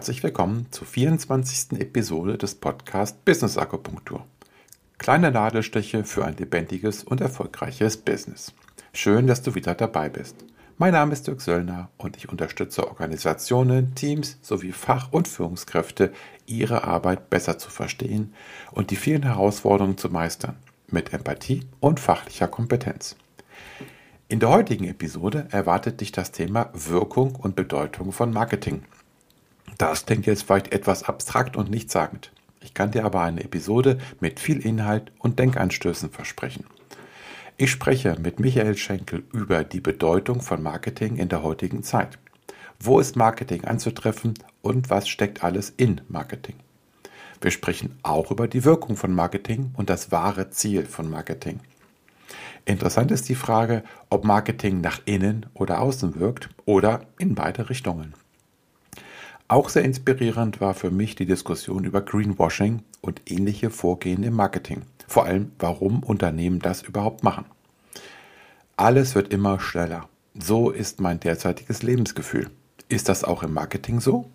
Herzlich willkommen zur 24. Episode des Podcasts Business Akupunktur. Kleine Nadelstiche für ein lebendiges und erfolgreiches Business. Schön, dass du wieder dabei bist. Mein Name ist Dirk Söllner und ich unterstütze Organisationen, Teams sowie Fach- und Führungskräfte, ihre Arbeit besser zu verstehen und die vielen Herausforderungen zu meistern, mit Empathie und fachlicher Kompetenz. In der heutigen Episode erwartet dich das Thema Wirkung und Bedeutung von Marketing – das klingt jetzt vielleicht etwas abstrakt und nichtssagend. Ich kann dir aber eine Episode mit viel Inhalt und Denkanstößen versprechen. Ich spreche mit Michael Schenkel über die Bedeutung von Marketing in der heutigen Zeit. Wo ist Marketing anzutreffen und was steckt alles in Marketing? Wir sprechen auch über die Wirkung von Marketing und das wahre Ziel von Marketing. Interessant ist die Frage, ob Marketing nach innen oder außen wirkt oder in beide Richtungen. Auch sehr inspirierend war für mich die Diskussion über Greenwashing und ähnliche Vorgehen im Marketing. Vor allem, warum Unternehmen das überhaupt machen. Alles wird immer schneller. So ist mein derzeitiges Lebensgefühl. Ist das auch im Marketing so?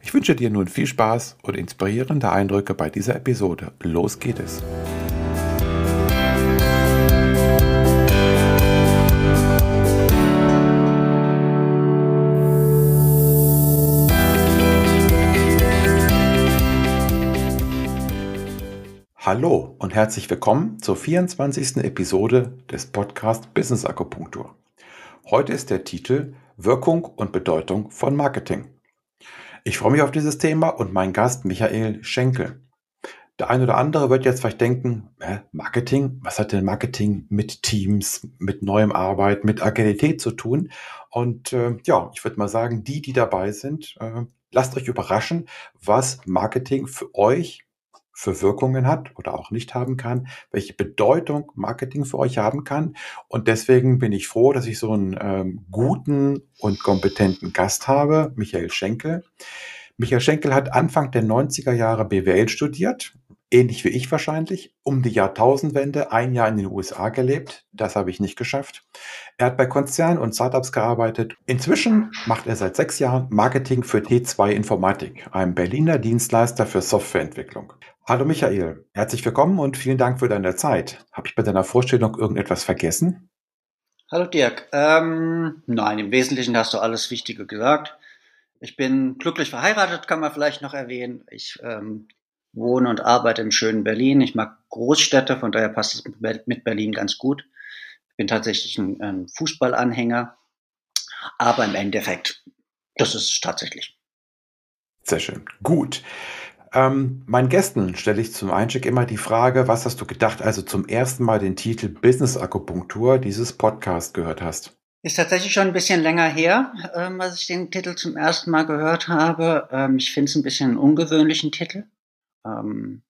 Ich wünsche dir nun viel Spaß und inspirierende Eindrücke bei dieser Episode. Los geht es. Hallo und herzlich willkommen zur 24. Episode des Podcast Business Akupunktur. Heute ist der Titel Wirkung und Bedeutung von Marketing. Ich freue mich auf dieses Thema und mein Gast Michael Schenkel. Der eine oder andere wird jetzt vielleicht denken, äh, Marketing, was hat denn Marketing mit Teams, mit neuem Arbeit, mit Agilität zu tun? Und äh, ja, ich würde mal sagen, die, die dabei sind, äh, lasst euch überraschen, was Marketing für euch für Wirkungen hat oder auch nicht haben kann, welche Bedeutung Marketing für euch haben kann. Und deswegen bin ich froh, dass ich so einen ähm, guten und kompetenten Gast habe, Michael Schenkel. Michael Schenkel hat Anfang der 90er Jahre BWL studiert, ähnlich wie ich wahrscheinlich, um die Jahrtausendwende ein Jahr in den USA gelebt. Das habe ich nicht geschafft. Er hat bei Konzernen und Startups gearbeitet. Inzwischen macht er seit sechs Jahren Marketing für T2 Informatik, einem Berliner Dienstleister für Softwareentwicklung. Hallo Michael, herzlich willkommen und vielen Dank für deine Zeit. Habe ich bei deiner Vorstellung irgendetwas vergessen? Hallo Dirk. Ähm, nein, im Wesentlichen hast du alles Wichtige gesagt. Ich bin glücklich verheiratet, kann man vielleicht noch erwähnen. Ich ähm, wohne und arbeite im schönen Berlin. Ich mag Großstädte, von daher passt es mit Berlin ganz gut. Ich bin tatsächlich ein, ein Fußballanhänger, aber im Endeffekt, das ist tatsächlich. Sehr schön. Gut. Ähm, meinen Gästen stelle ich zum Einstieg immer die Frage, was hast du gedacht, also zum ersten Mal den Titel Business Akupunktur dieses Podcast gehört hast? Ist tatsächlich schon ein bisschen länger her, ähm, als ich den Titel zum ersten Mal gehört habe. Ähm, ich finde es ein bisschen einen ungewöhnlichen Titel. Ähm,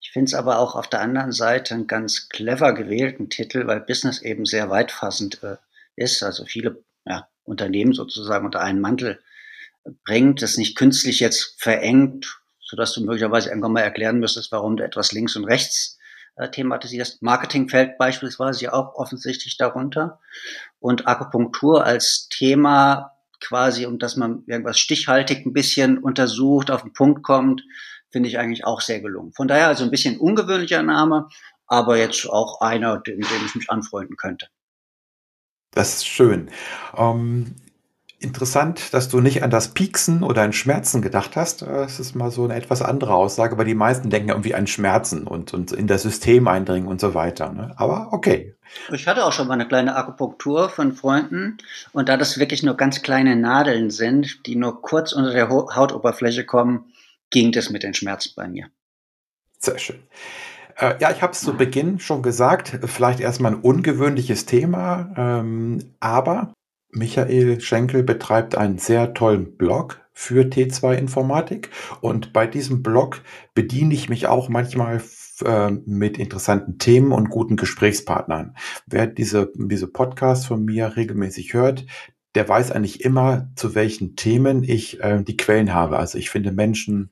ich finde es aber auch auf der anderen Seite einen ganz clever gewählten Titel, weil Business eben sehr weitfassend äh, ist. Also viele ja, Unternehmen sozusagen unter einen Mantel bringt, das nicht künstlich jetzt verengt sodass du möglicherweise irgendwann mal erklären müsstest, warum du etwas links und rechts äh, thematisierst. Marketing fällt beispielsweise ja auch offensichtlich darunter. Und Akupunktur als Thema quasi, um dass man irgendwas stichhaltig ein bisschen untersucht, auf den Punkt kommt, finde ich eigentlich auch sehr gelungen. Von daher also ein bisschen ungewöhnlicher Name, aber jetzt auch einer, mit dem ich mich anfreunden könnte. Das ist schön. Ähm, Interessant, dass du nicht an das Pieksen oder an Schmerzen gedacht hast. Das ist mal so eine etwas andere Aussage, weil die meisten denken irgendwie an Schmerzen und, und in das System eindringen und so weiter. Ne? Aber okay. Ich hatte auch schon mal eine kleine Akupunktur von Freunden und da das wirklich nur ganz kleine Nadeln sind, die nur kurz unter der Hautoberfläche kommen, ging das mit den Schmerzen bei mir. Sehr schön. Äh, ja, ich habe es zu Beginn schon gesagt, vielleicht erstmal ein ungewöhnliches Thema, ähm, aber Michael Schenkel betreibt einen sehr tollen Blog für T2 Informatik und bei diesem Blog bediene ich mich auch manchmal äh, mit interessanten Themen und guten Gesprächspartnern. Wer diese, diese Podcast von mir regelmäßig hört, der weiß eigentlich immer, zu welchen Themen ich äh, die Quellen habe. Also ich finde Menschen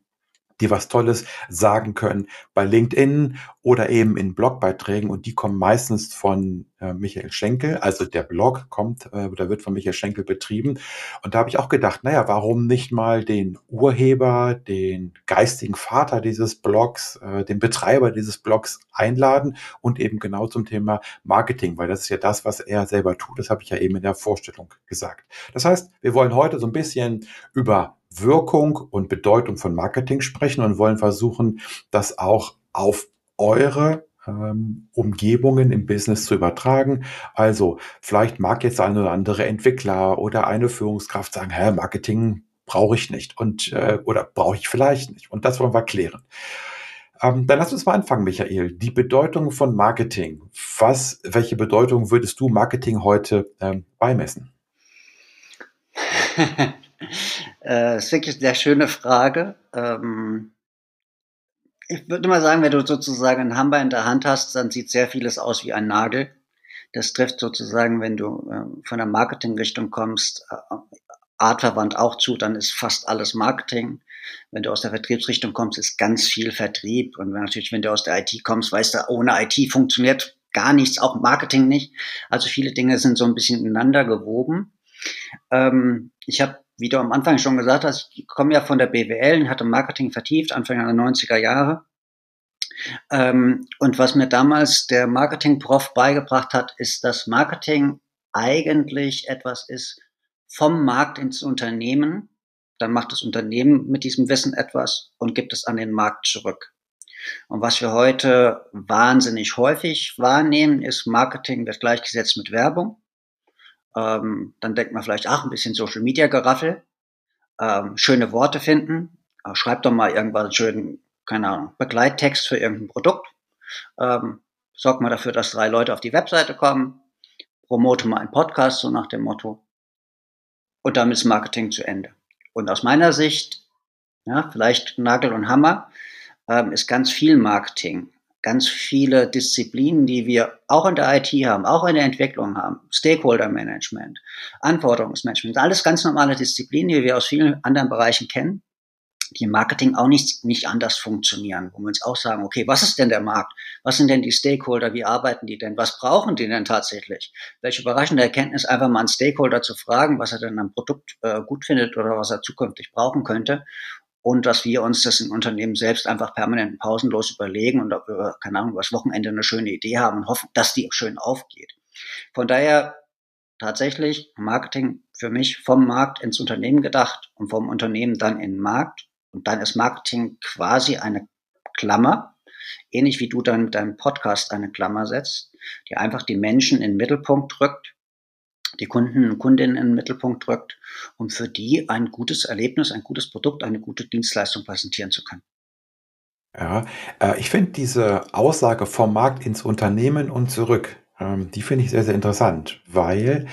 die was Tolles sagen können bei LinkedIn oder eben in Blogbeiträgen und die kommen meistens von äh, Michael Schenkel. Also der Blog kommt äh, oder wird von Michael Schenkel betrieben. Und da habe ich auch gedacht, naja, warum nicht mal den Urheber, den geistigen Vater dieses Blogs, äh, den Betreiber dieses Blogs einladen und eben genau zum Thema Marketing, weil das ist ja das, was er selber tut. Das habe ich ja eben in der Vorstellung gesagt. Das heißt, wir wollen heute so ein bisschen über Wirkung und Bedeutung von Marketing sprechen und wollen versuchen, das auch auf eure ähm, Umgebungen im Business zu übertragen. Also vielleicht mag jetzt ein oder andere Entwickler oder eine Führungskraft sagen, hä, Marketing brauche ich nicht und äh, oder brauche ich vielleicht nicht. Und das wollen wir klären. Ähm, dann lass uns mal anfangen, Michael. Die Bedeutung von Marketing. Was, welche Bedeutung würdest du Marketing heute ähm, beimessen? äh, ist wirklich eine sehr schöne Frage. Ähm, ich würde mal sagen, wenn du sozusagen einen Hammer in der Hand hast, dann sieht sehr vieles aus wie ein Nagel. Das trifft sozusagen, wenn du äh, von der Marketingrichtung kommst, äh, artverwandt auch zu, dann ist fast alles Marketing. Wenn du aus der Vertriebsrichtung kommst, ist ganz viel Vertrieb. Und natürlich, wenn du aus der IT kommst, weißt du, ohne IT funktioniert gar nichts, auch Marketing nicht. Also viele Dinge sind so ein bisschen ineinander gewoben. Ähm, ich habe wie du am Anfang schon gesagt hast, ich komme ja von der BWL und hatte Marketing vertieft, Anfang der 90er Jahre. Ähm, und was mir damals der Marketing-Prof beigebracht hat, ist, dass Marketing eigentlich etwas ist vom Markt ins Unternehmen. Dann macht das Unternehmen mit diesem Wissen etwas und gibt es an den Markt zurück. Und was wir heute wahnsinnig häufig wahrnehmen, ist Marketing wird gleichgesetzt mit Werbung. Ähm, dann denkt man vielleicht, ach, ein bisschen Social Media Geraffel, ähm, schöne Worte finden, äh, schreibt doch mal irgendwas schönen, keine Ahnung, Begleittext für irgendein Produkt, ähm, sorgt mal dafür, dass drei Leute auf die Webseite kommen, promote mal einen Podcast, so nach dem Motto. Und damit ist Marketing zu Ende. Und aus meiner Sicht, ja, vielleicht Nagel und Hammer, ähm, ist ganz viel Marketing ganz viele Disziplinen, die wir auch in der IT haben, auch in der Entwicklung haben. Stakeholder Management, Anforderungsmanagement, alles ganz normale Disziplinen, die wir aus vielen anderen Bereichen kennen, die im Marketing auch nicht, nicht anders funktionieren, wo wir uns auch sagen, okay, was ist denn der Markt? Was sind denn die Stakeholder? Wie arbeiten die denn? Was brauchen die denn tatsächlich? Welche überraschende Erkenntnis, einfach mal einen Stakeholder zu fragen, was er denn am Produkt äh, gut findet oder was er zukünftig brauchen könnte und dass wir uns das im Unternehmen selbst einfach permanent pausenlos überlegen und ob wir, keine Ahnung, übers Wochenende eine schöne Idee haben und hoffen, dass die schön aufgeht. Von daher tatsächlich Marketing für mich vom Markt ins Unternehmen gedacht und vom Unternehmen dann in den Markt. Und dann ist Marketing quasi eine Klammer, ähnlich wie du dann mit deinem Podcast eine Klammer setzt, die einfach die Menschen in den Mittelpunkt drückt die Kunden und Kundinnen in den Mittelpunkt drückt, um für die ein gutes Erlebnis, ein gutes Produkt, eine gute Dienstleistung präsentieren zu können. Ja, äh, ich finde diese Aussage vom Markt ins Unternehmen und zurück, ähm, die finde ich sehr, sehr interessant, weil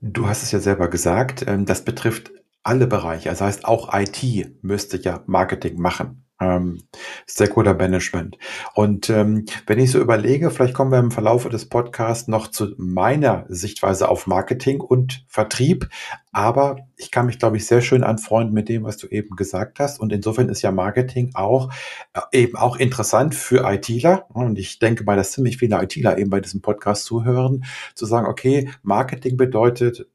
du hast es ja selber gesagt, ähm, das betrifft alle Bereiche. Das heißt, auch IT müsste ja Marketing machen ähm, Stakeholder Management. Und ähm, wenn ich so überlege, vielleicht kommen wir im Verlauf des Podcasts noch zu meiner Sichtweise auf Marketing und Vertrieb. Aber ich kann mich, glaube ich, sehr schön anfreunden mit dem, was du eben gesagt hast. Und insofern ist ja Marketing auch äh, eben auch interessant für ITler. Und ich denke mal, dass ziemlich viele ITler eben bei diesem Podcast zuhören, zu sagen, okay, Marketing bedeutet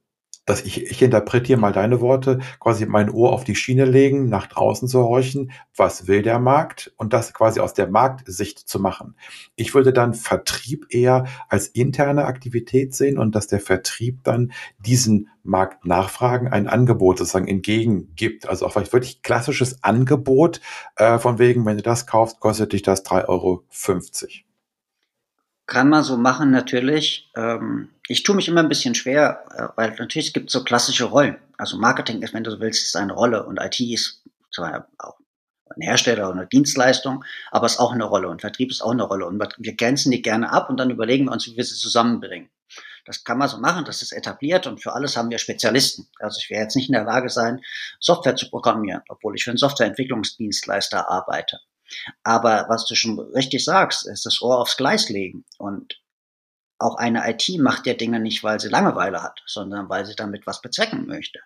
dass ich, ich interpretiere mal deine Worte, quasi mein Ohr auf die Schiene legen, nach draußen zu horchen, was will der Markt und das quasi aus der Marktsicht zu machen. Ich würde dann Vertrieb eher als interne Aktivität sehen und dass der Vertrieb dann diesen Markt nachfragen, ein Angebot sozusagen entgegengibt. Also auch vielleicht wirklich klassisches Angebot äh, von wegen, wenn du das kaufst, kostet dich das 3,50 Euro. Kann man so machen, natürlich. Ähm, ich tue mich immer ein bisschen schwer, äh, weil natürlich gibt es so klassische Rollen. Also Marketing ist, wenn du so willst, ist eine Rolle und IT ist zwar auch ein Hersteller oder eine Dienstleistung, aber ist auch eine Rolle und Vertrieb ist auch eine Rolle und wir grenzen die gerne ab und dann überlegen wir uns, wie wir sie zusammenbringen. Das kann man so machen, das ist etabliert und für alles haben wir Spezialisten. Also ich werde jetzt nicht in der Lage sein, Software zu programmieren, obwohl ich für einen Softwareentwicklungsdienstleister arbeite. Aber was du schon richtig sagst, ist das Ohr aufs Gleis legen. Und auch eine IT macht ja Dinge nicht, weil sie Langeweile hat, sondern weil sie damit was bezwecken möchte.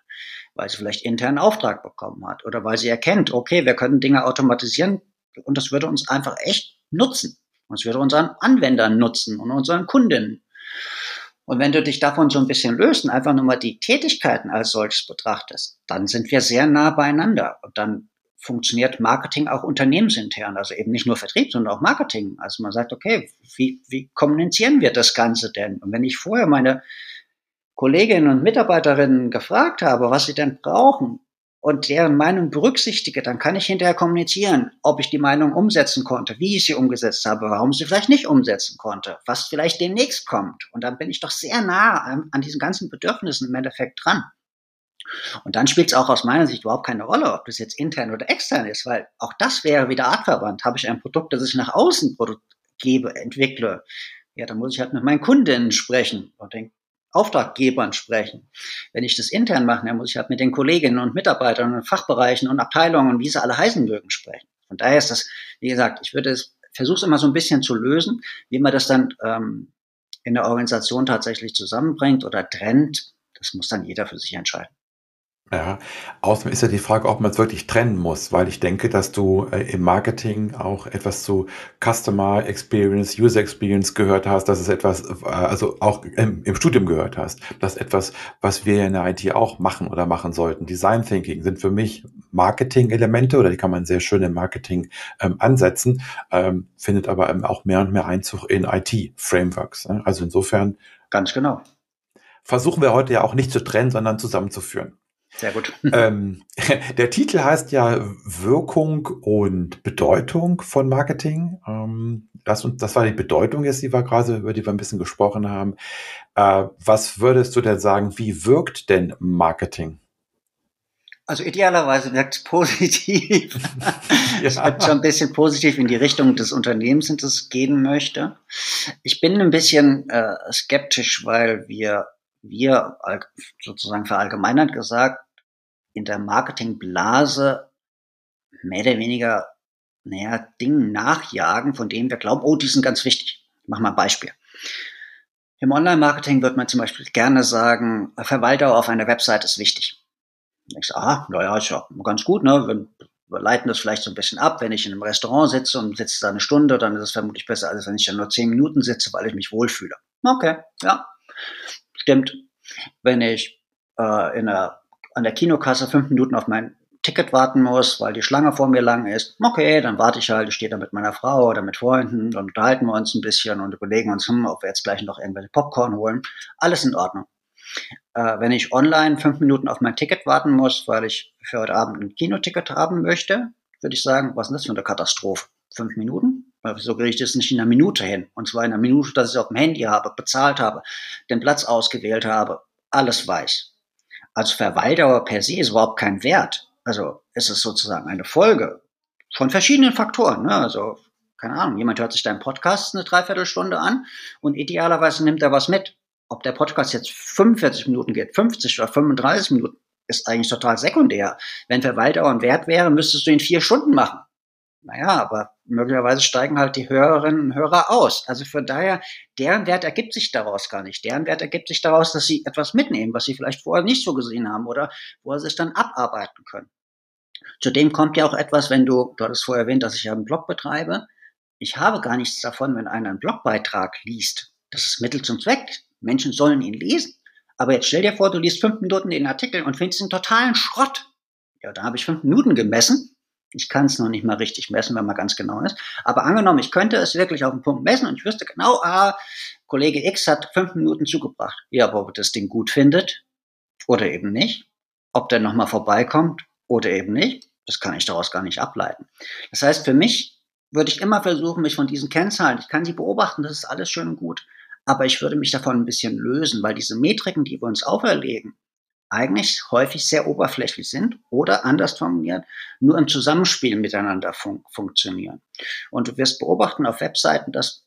Weil sie vielleicht internen Auftrag bekommen hat oder weil sie erkennt, okay, wir können Dinge automatisieren und das würde uns einfach echt nutzen. Und es würde unseren Anwendern nutzen und unseren Kunden. Und wenn du dich davon so ein bisschen löst und einfach nur mal die Tätigkeiten als solches betrachtest, dann sind wir sehr nah beieinander. Und dann funktioniert Marketing auch unternehmensintern, also eben nicht nur Vertrieb, sondern auch Marketing. Also man sagt, okay, wie, wie kommunizieren wir das Ganze denn? Und wenn ich vorher meine Kolleginnen und Mitarbeiterinnen gefragt habe, was sie denn brauchen und deren Meinung berücksichtige, dann kann ich hinterher kommunizieren, ob ich die Meinung umsetzen konnte, wie ich sie umgesetzt habe, warum sie vielleicht nicht umsetzen konnte, was vielleicht demnächst kommt. Und dann bin ich doch sehr nah an, an diesen ganzen Bedürfnissen im Endeffekt dran. Und dann spielt es auch aus meiner Sicht überhaupt keine Rolle, ob das jetzt intern oder extern ist, weil auch das wäre wieder artverwandt. Habe ich ein Produkt, das ich nach außen gebe, entwickle, ja, dann muss ich halt mit meinen Kundinnen sprechen und den Auftraggebern sprechen. Wenn ich das intern mache, dann muss ich halt mit den Kolleginnen und Mitarbeitern und Fachbereichen und Abteilungen wie sie alle heißen mögen sprechen. Von daher ist das, wie gesagt, ich würde es, versuche es immer so ein bisschen zu lösen, wie man das dann ähm, in der Organisation tatsächlich zusammenbringt oder trennt. Das muss dann jeder für sich entscheiden. Ja, außerdem ist ja die Frage, ob man es wirklich trennen muss, weil ich denke, dass du äh, im Marketing auch etwas zu Customer Experience, User Experience gehört hast, dass es etwas, äh, also auch im, im, Studium gehört hast, dass etwas, was wir in der IT auch machen oder machen sollten. Design Thinking sind für mich Marketing-Elemente oder die kann man sehr schön im Marketing ähm, ansetzen, ähm, findet aber ähm, auch mehr und mehr Einzug in IT-Frameworks. Ne? Also insofern. Ganz genau. Versuchen wir heute ja auch nicht zu trennen, sondern zusammenzuführen. Sehr gut. Ähm, der Titel heißt ja Wirkung und Bedeutung von Marketing. Ähm, das, das war die Bedeutung jetzt, die wir gerade, über die wir ein bisschen gesprochen haben. Äh, was würdest du denn sagen, wie wirkt denn Marketing? Also idealerweise wirkt es positiv. Es ja. wird schon ein bisschen positiv in die Richtung des Unternehmens, in das es gehen möchte. Ich bin ein bisschen äh, skeptisch, weil wir wir sozusagen verallgemeinert gesagt in der Marketingblase mehr oder weniger, naja, Dingen nachjagen, von denen wir glauben, oh, die sind ganz wichtig. Ich mache mal ein Beispiel. Im Online-Marketing wird man zum Beispiel gerne sagen, Verwalter auf einer Website ist wichtig. Ich sage, ah, naja, ist ja ganz gut, ne? Wir leiten das vielleicht so ein bisschen ab. Wenn ich in einem Restaurant sitze und sitze da eine Stunde, dann ist es vermutlich besser, als wenn ich da nur zehn Minuten sitze, weil ich mich wohlfühle. Okay, ja, stimmt. Wenn ich äh, in der, an der Kinokasse fünf Minuten auf mein Ticket warten muss, weil die Schlange vor mir lang ist, okay, dann warte ich halt, ich stehe da mit meiner Frau oder mit Freunden, dann unterhalten wir uns ein bisschen und überlegen uns, hm, ob wir jetzt gleich noch irgendwelche Popcorn holen. Alles in Ordnung. Äh, wenn ich online fünf Minuten auf mein Ticket warten muss, weil ich für heute Abend ein Kinoticket haben möchte, würde ich sagen, was ist das für eine Katastrophe? Fünf Minuten? Wieso kriege ich das nicht in einer Minute hin? Und zwar in einer Minute, dass ich es auf dem Handy habe, bezahlt habe, den Platz ausgewählt habe, alles weiß. Als Verweildauer per se ist überhaupt kein Wert. Also es ist sozusagen eine Folge von verschiedenen Faktoren. Ne? Also, keine Ahnung, jemand hört sich deinen Podcast eine Dreiviertelstunde an und idealerweise nimmt er was mit. Ob der Podcast jetzt 45 Minuten geht, 50 oder 35 Minuten, ist eigentlich total sekundär. Wenn Verweildauer ein Wert wäre, müsstest du ihn vier Stunden machen. Naja, aber möglicherweise steigen halt die Hörerinnen und Hörer aus. Also von daher, deren Wert ergibt sich daraus gar nicht. Deren Wert ergibt sich daraus, dass sie etwas mitnehmen, was sie vielleicht vorher nicht so gesehen haben oder wo sie es dann abarbeiten können. Zudem kommt ja auch etwas, wenn du, du hattest vorher erwähnt, dass ich ja einen Blog betreibe. Ich habe gar nichts davon, wenn einer einen Blogbeitrag liest. Das ist Mittel zum Zweck. Menschen sollen ihn lesen. Aber jetzt stell dir vor, du liest fünf Minuten den Artikel und findest ihn totalen Schrott. Ja, da habe ich fünf Minuten gemessen ich kann es noch nicht mal richtig messen, wenn man ganz genau ist. Aber angenommen, ich könnte es wirklich auf den Punkt messen und ich wüsste genau, ah, Kollege X hat fünf Minuten zugebracht. Ja, ob er das Ding gut findet oder eben nicht. Ob der nochmal vorbeikommt oder eben nicht. Das kann ich daraus gar nicht ableiten. Das heißt, für mich würde ich immer versuchen, mich von diesen Kennzahlen, ich kann sie beobachten, das ist alles schön und gut. Aber ich würde mich davon ein bisschen lösen, weil diese Metriken, die wir uns auferlegen, eigentlich häufig sehr oberflächlich sind oder anders formuliert, nur im Zusammenspiel miteinander fun funktionieren. Und du wirst beobachten auf Webseiten, dass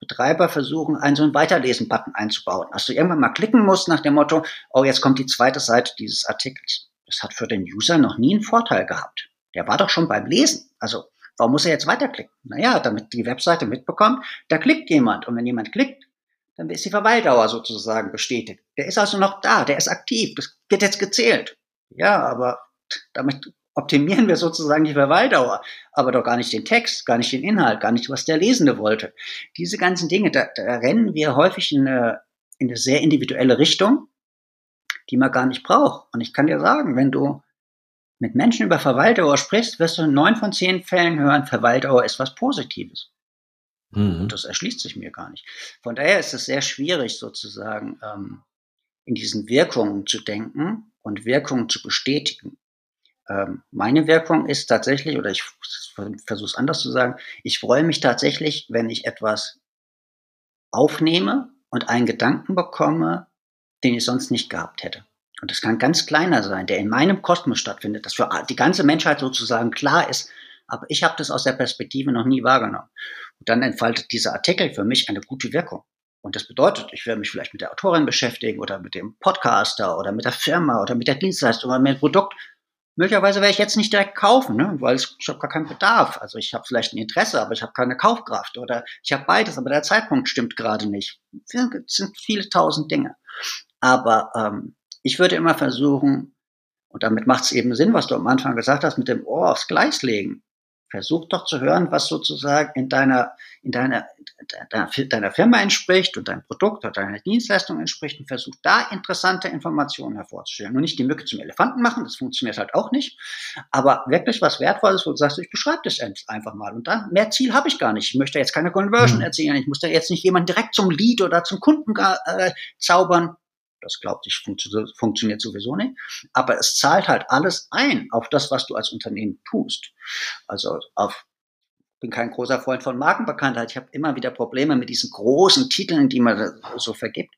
Betreiber versuchen, einen so einen Weiterlesen-Button einzubauen. Dass du irgendwann mal klicken musst nach dem Motto, oh, jetzt kommt die zweite Seite dieses Artikels. Das hat für den User noch nie einen Vorteil gehabt. Der war doch schon beim Lesen. Also, warum muss er jetzt weiterklicken? Naja, damit die Webseite mitbekommt, da klickt jemand. Und wenn jemand klickt, dann ist die Verweildauer sozusagen bestätigt. Der ist also noch da, der ist aktiv, das wird jetzt gezählt. Ja, aber damit optimieren wir sozusagen die Verweildauer, aber doch gar nicht den Text, gar nicht den Inhalt, gar nicht, was der Lesende wollte. Diese ganzen Dinge, da, da rennen wir häufig in eine, in eine sehr individuelle Richtung, die man gar nicht braucht. Und ich kann dir sagen, wenn du mit Menschen über Verweildauer sprichst, wirst du in neun von zehn Fällen hören, Verweildauer ist was Positives. Mhm. Und das erschließt sich mir gar nicht. Von daher ist es sehr schwierig, sozusagen ähm, in diesen Wirkungen zu denken und Wirkungen zu bestätigen. Ähm, meine Wirkung ist tatsächlich, oder ich versuche es anders zu sagen, ich freue mich tatsächlich, wenn ich etwas aufnehme und einen Gedanken bekomme, den ich sonst nicht gehabt hätte. Und das kann ganz kleiner sein, der in meinem Kosmos stattfindet, das für die ganze Menschheit sozusagen klar ist, aber ich habe das aus der Perspektive noch nie wahrgenommen. Und dann entfaltet dieser Artikel für mich eine gute Wirkung. Und das bedeutet, ich werde mich vielleicht mit der Autorin beschäftigen oder mit dem Podcaster oder mit der Firma oder mit der Dienstleistung oder mit dem Produkt. Möglicherweise werde ich jetzt nicht direkt kaufen, ne? weil ich, habe gar keinen Bedarf. Also ich habe vielleicht ein Interesse, aber ich habe keine Kaufkraft. Oder ich habe beides, aber der Zeitpunkt stimmt gerade nicht. Es sind viele tausend Dinge. Aber ähm, ich würde immer versuchen, und damit macht es eben Sinn, was du am Anfang gesagt hast, mit dem Ohr aufs Gleis legen. Versuch doch zu hören, was sozusagen in deiner, in deiner, deiner, Firma entspricht und dein Produkt oder deiner Dienstleistung entspricht und versuch da interessante Informationen hervorzustellen. Nur nicht die Mücke zum Elefanten machen, das funktioniert halt auch nicht, aber wirklich was Wertvolles, wo du sagst, ich beschreibe das einfach mal. Und dann, mehr Ziel habe ich gar nicht. Ich möchte jetzt keine Conversion mhm. erzielen. Ich muss da jetzt nicht jemanden direkt zum Lead oder zum Kunden äh, zaubern. Das glaubt ich funktioniert sowieso nicht. Aber es zahlt halt alles ein auf das, was du als Unternehmen tust. Also auf bin kein großer Freund von Markenbekanntheit. Ich habe immer wieder Probleme mit diesen großen Titeln, die man so vergibt.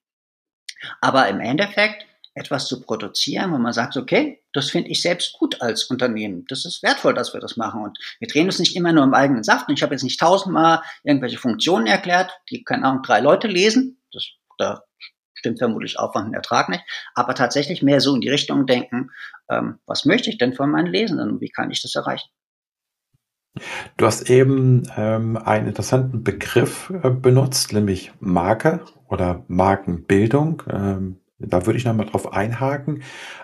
Aber im Endeffekt etwas zu produzieren, wo man sagt, okay, das finde ich selbst gut als Unternehmen. Das ist wertvoll, dass wir das machen. Und wir drehen uns nicht immer nur im eigenen Saft. Und ich habe jetzt nicht tausendmal irgendwelche Funktionen erklärt, die können auch drei Leute lesen. Das, da stimmt vermutlich Aufwand und Ertrag nicht, aber tatsächlich mehr so in die Richtung denken, ähm, was möchte ich denn von meinen Lesenden und wie kann ich das erreichen? Du hast eben ähm, einen interessanten Begriff äh, benutzt, nämlich Marke oder Markenbildung. Ähm, da würde ich nochmal drauf einhaken,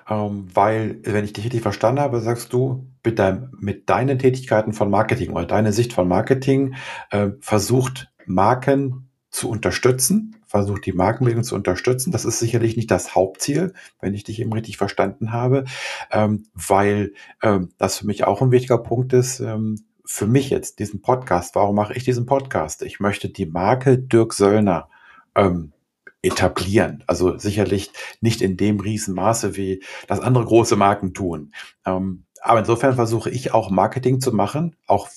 ähm, weil, wenn ich dich richtig verstanden habe, sagst du, mit, dein, mit deinen Tätigkeiten von Marketing oder deine Sicht von Marketing äh, versucht Marken zu unterstützen, versucht die Markenbildung zu unterstützen. Das ist sicherlich nicht das Hauptziel, wenn ich dich eben richtig verstanden habe, ähm, weil ähm, das für mich auch ein wichtiger Punkt ist. Ähm, für mich jetzt diesen Podcast, warum mache ich diesen Podcast? Ich möchte die Marke Dirk Söllner ähm, etablieren. Also sicherlich nicht in dem Riesenmaße, wie das andere große Marken tun. Ähm, aber insofern versuche ich auch Marketing zu machen, auch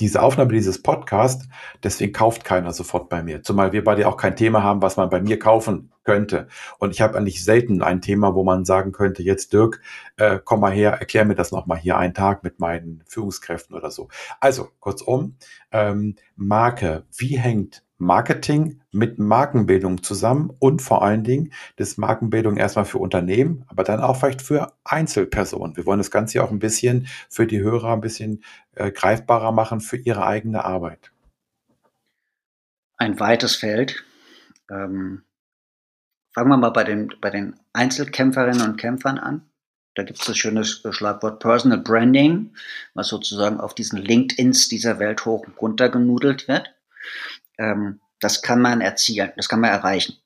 diese Aufnahme dieses Podcast, deswegen kauft keiner sofort bei mir. Zumal wir beide auch kein Thema haben, was man bei mir kaufen könnte. Und ich habe eigentlich selten ein Thema, wo man sagen könnte, jetzt Dirk, äh, komm mal her, erklär mir das nochmal hier einen Tag mit meinen Führungskräften oder so. Also, kurzum, ähm, Marke, wie hängt Marketing mit Markenbildung zusammen und vor allen Dingen das Markenbildung erstmal für Unternehmen, aber dann auch vielleicht für Einzelpersonen. Wir wollen das Ganze ja auch ein bisschen für die Hörer ein bisschen äh, greifbarer machen für ihre eigene Arbeit. Ein weites Feld. Ähm, fangen wir mal bei den, bei den Einzelkämpferinnen und Kämpfern an. Da gibt es das schöne Schlagwort Personal Branding, was sozusagen auf diesen LinkedIns dieser Welt hoch und runter genudelt wird ähm, das kann man erzielen, das kann man erreichen.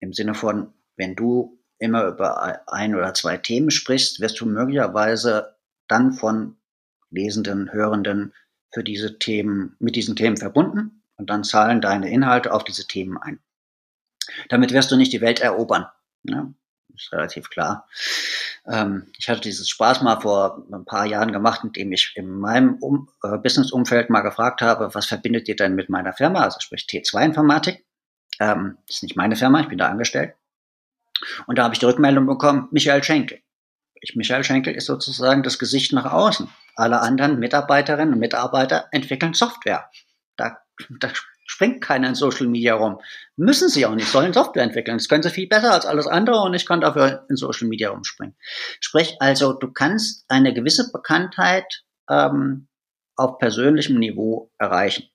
Im Sinne von, wenn du immer über ein oder zwei Themen sprichst, wirst du möglicherweise dann von Lesenden, Hörenden für diese Themen, mit diesen Themen verbunden und dann zahlen deine Inhalte auf diese Themen ein. Damit wirst du nicht die Welt erobern. Ne? ist relativ klar. Ähm, ich hatte dieses Spaß mal vor ein paar Jahren gemacht, indem ich in meinem um äh, Business-Umfeld mal gefragt habe, was verbindet ihr denn mit meiner Firma, also sprich T2-Informatik. Ähm, das ist nicht meine Firma, ich bin da angestellt. Und da habe ich die Rückmeldung bekommen, Michael Schenkel. Ich, Michael Schenkel ist sozusagen das Gesicht nach außen. Alle anderen Mitarbeiterinnen und Mitarbeiter entwickeln Software. Da, da springt keiner in Social Media rum. Müssen sie auch nicht, sollen Software entwickeln. Das können sie viel besser als alles andere und ich kann dafür in Social Media rumspringen. Sprich also, du kannst eine gewisse Bekanntheit ähm, auf persönlichem Niveau erreichen.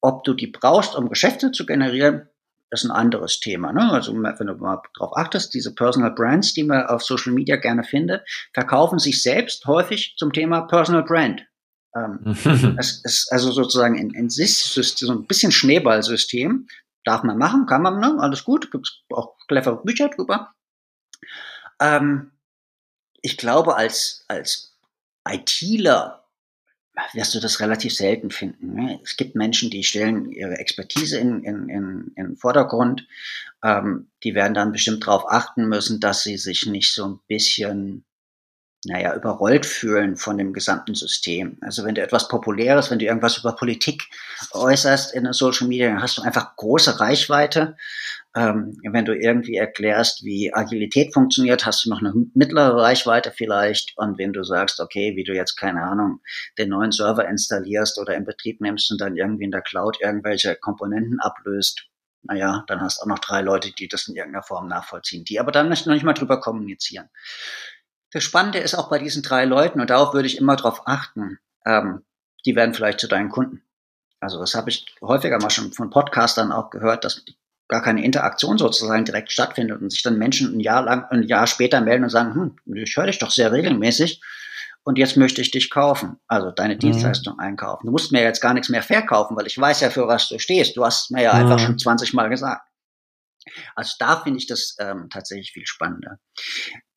Ob du die brauchst, um Geschäfte zu generieren, ist ein anderes Thema. Ne? Also wenn du mal darauf achtest, diese Personal Brands, die man auf Social Media gerne findet, verkaufen sich selbst häufig zum Thema Personal Brand. Ähm, es ist also sozusagen ein, ein System, so ein bisschen Schneeballsystem. Darf man machen, kann man, ne? alles gut, gibt es auch clevere Bücher drüber. Ähm, ich glaube, als, als ITler wirst du das relativ selten finden. Ne? Es gibt Menschen, die stellen ihre Expertise in, in, in, in den Vordergrund. Ähm, die werden dann bestimmt darauf achten müssen, dass sie sich nicht so ein bisschen naja, überrollt fühlen von dem gesamten System. Also wenn du etwas Populäres, wenn du irgendwas über Politik äußerst in Social Media, dann hast du einfach große Reichweite. Ähm, wenn du irgendwie erklärst, wie Agilität funktioniert, hast du noch eine mittlere Reichweite vielleicht. Und wenn du sagst, okay, wie du jetzt, keine Ahnung, den neuen Server installierst oder in Betrieb nimmst und dann irgendwie in der Cloud irgendwelche Komponenten ablöst, naja, dann hast du auch noch drei Leute, die das in irgendeiner Form nachvollziehen, die aber dann noch nicht mal drüber kommunizieren. Das Spannende ist auch bei diesen drei Leuten, und darauf würde ich immer darauf achten, ähm, die werden vielleicht zu deinen Kunden. Also das habe ich häufiger mal schon von Podcastern auch gehört, dass gar keine Interaktion sozusagen direkt stattfindet und sich dann Menschen ein Jahr lang, ein Jahr später melden und sagen, hm, ich höre dich doch sehr regelmäßig und jetzt möchte ich dich kaufen, also deine mhm. Dienstleistung einkaufen. Du musst mir jetzt gar nichts mehr verkaufen, weil ich weiß ja, für was du stehst. Du hast mir ja mhm. einfach schon 20 Mal gesagt. Also da finde ich das ähm, tatsächlich viel spannender.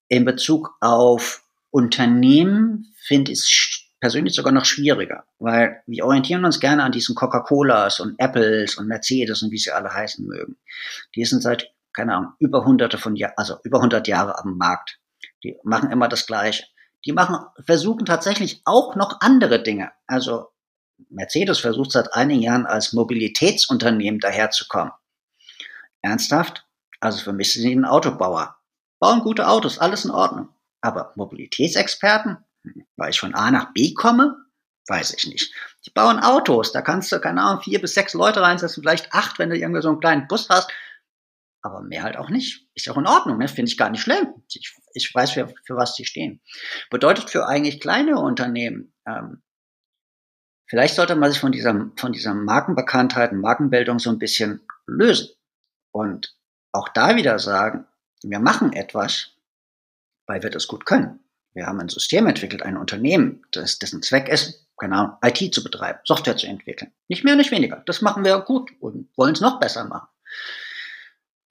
In Bezug auf Unternehmen finde ich es persönlich sogar noch schwieriger, weil wir orientieren uns gerne an diesen Coca-Colas und Apples und Mercedes und wie sie alle heißen mögen. Die sind seit, keine Ahnung, über hunderte von Jahren, also über hundert Jahre am Markt. Die machen immer das Gleiche. Die machen, versuchen tatsächlich auch noch andere Dinge. Also Mercedes versucht seit einigen Jahren als Mobilitätsunternehmen daherzukommen. Ernsthaft? Also für mich sind sie ein Autobauer. Bauen gute Autos, alles in Ordnung. Aber Mobilitätsexperten? Weil ich von A nach B komme? Weiß ich nicht. Die bauen Autos, da kannst du, keine Ahnung, vier bis sechs Leute reinsetzen, vielleicht acht, wenn du irgendwie so einen kleinen Bus hast. Aber mehr halt auch nicht. Ist auch in Ordnung, ne? finde ich gar nicht schlimm. Ich, ich weiß, für, für was die stehen. Bedeutet für eigentlich kleine Unternehmen, ähm, vielleicht sollte man sich von dieser, von dieser Markenbekanntheit Markenbildung so ein bisschen lösen. Und auch da wieder sagen, wir machen etwas, weil wir das gut können. Wir haben ein System entwickelt, ein Unternehmen, das, dessen Zweck ist, Ahnung, IT zu betreiben, Software zu entwickeln. Nicht mehr, nicht weniger. Das machen wir gut und wollen es noch besser machen.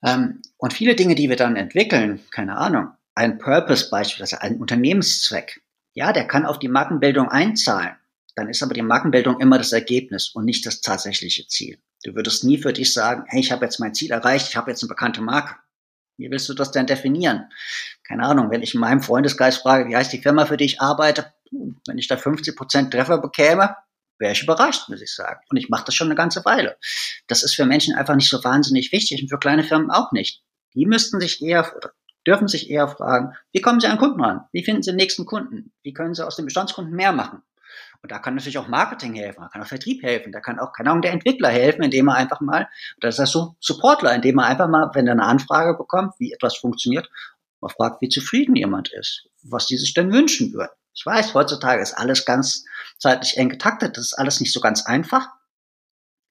Ähm, und viele Dinge, die wir dann entwickeln, keine Ahnung, ein Purpose beispielsweise, ein Unternehmenszweck, ja, der kann auf die Markenbildung einzahlen. Dann ist aber die Markenbildung immer das Ergebnis und nicht das tatsächliche Ziel. Du würdest nie für dich sagen, hey, ich habe jetzt mein Ziel erreicht, ich habe jetzt eine bekannte Marke. Wie willst du das denn definieren? Keine Ahnung, wenn ich in meinem Freundesgeist frage, wie heißt die Firma, für die ich arbeite, wenn ich da 50 Prozent Treffer bekäme, wäre ich überrascht, muss ich sagen. Und ich mache das schon eine ganze Weile. Das ist für Menschen einfach nicht so wahnsinnig wichtig und für kleine Firmen auch nicht. Die müssten sich eher oder dürfen sich eher fragen, wie kommen sie an Kunden ran? Wie finden sie den nächsten Kunden? Wie können sie aus den Bestandskunden mehr machen? Und da kann natürlich auch Marketing helfen, da kann auch Vertrieb helfen, da kann auch, keine Ahnung, der Entwickler helfen, indem er einfach mal, das ist das so Supportler, indem er einfach mal, wenn er eine Anfrage bekommt, wie etwas funktioniert, mal fragt, wie zufrieden jemand ist, was die sich denn wünschen würden. Ich weiß, heutzutage ist alles ganz zeitlich eng getaktet, das ist alles nicht so ganz einfach.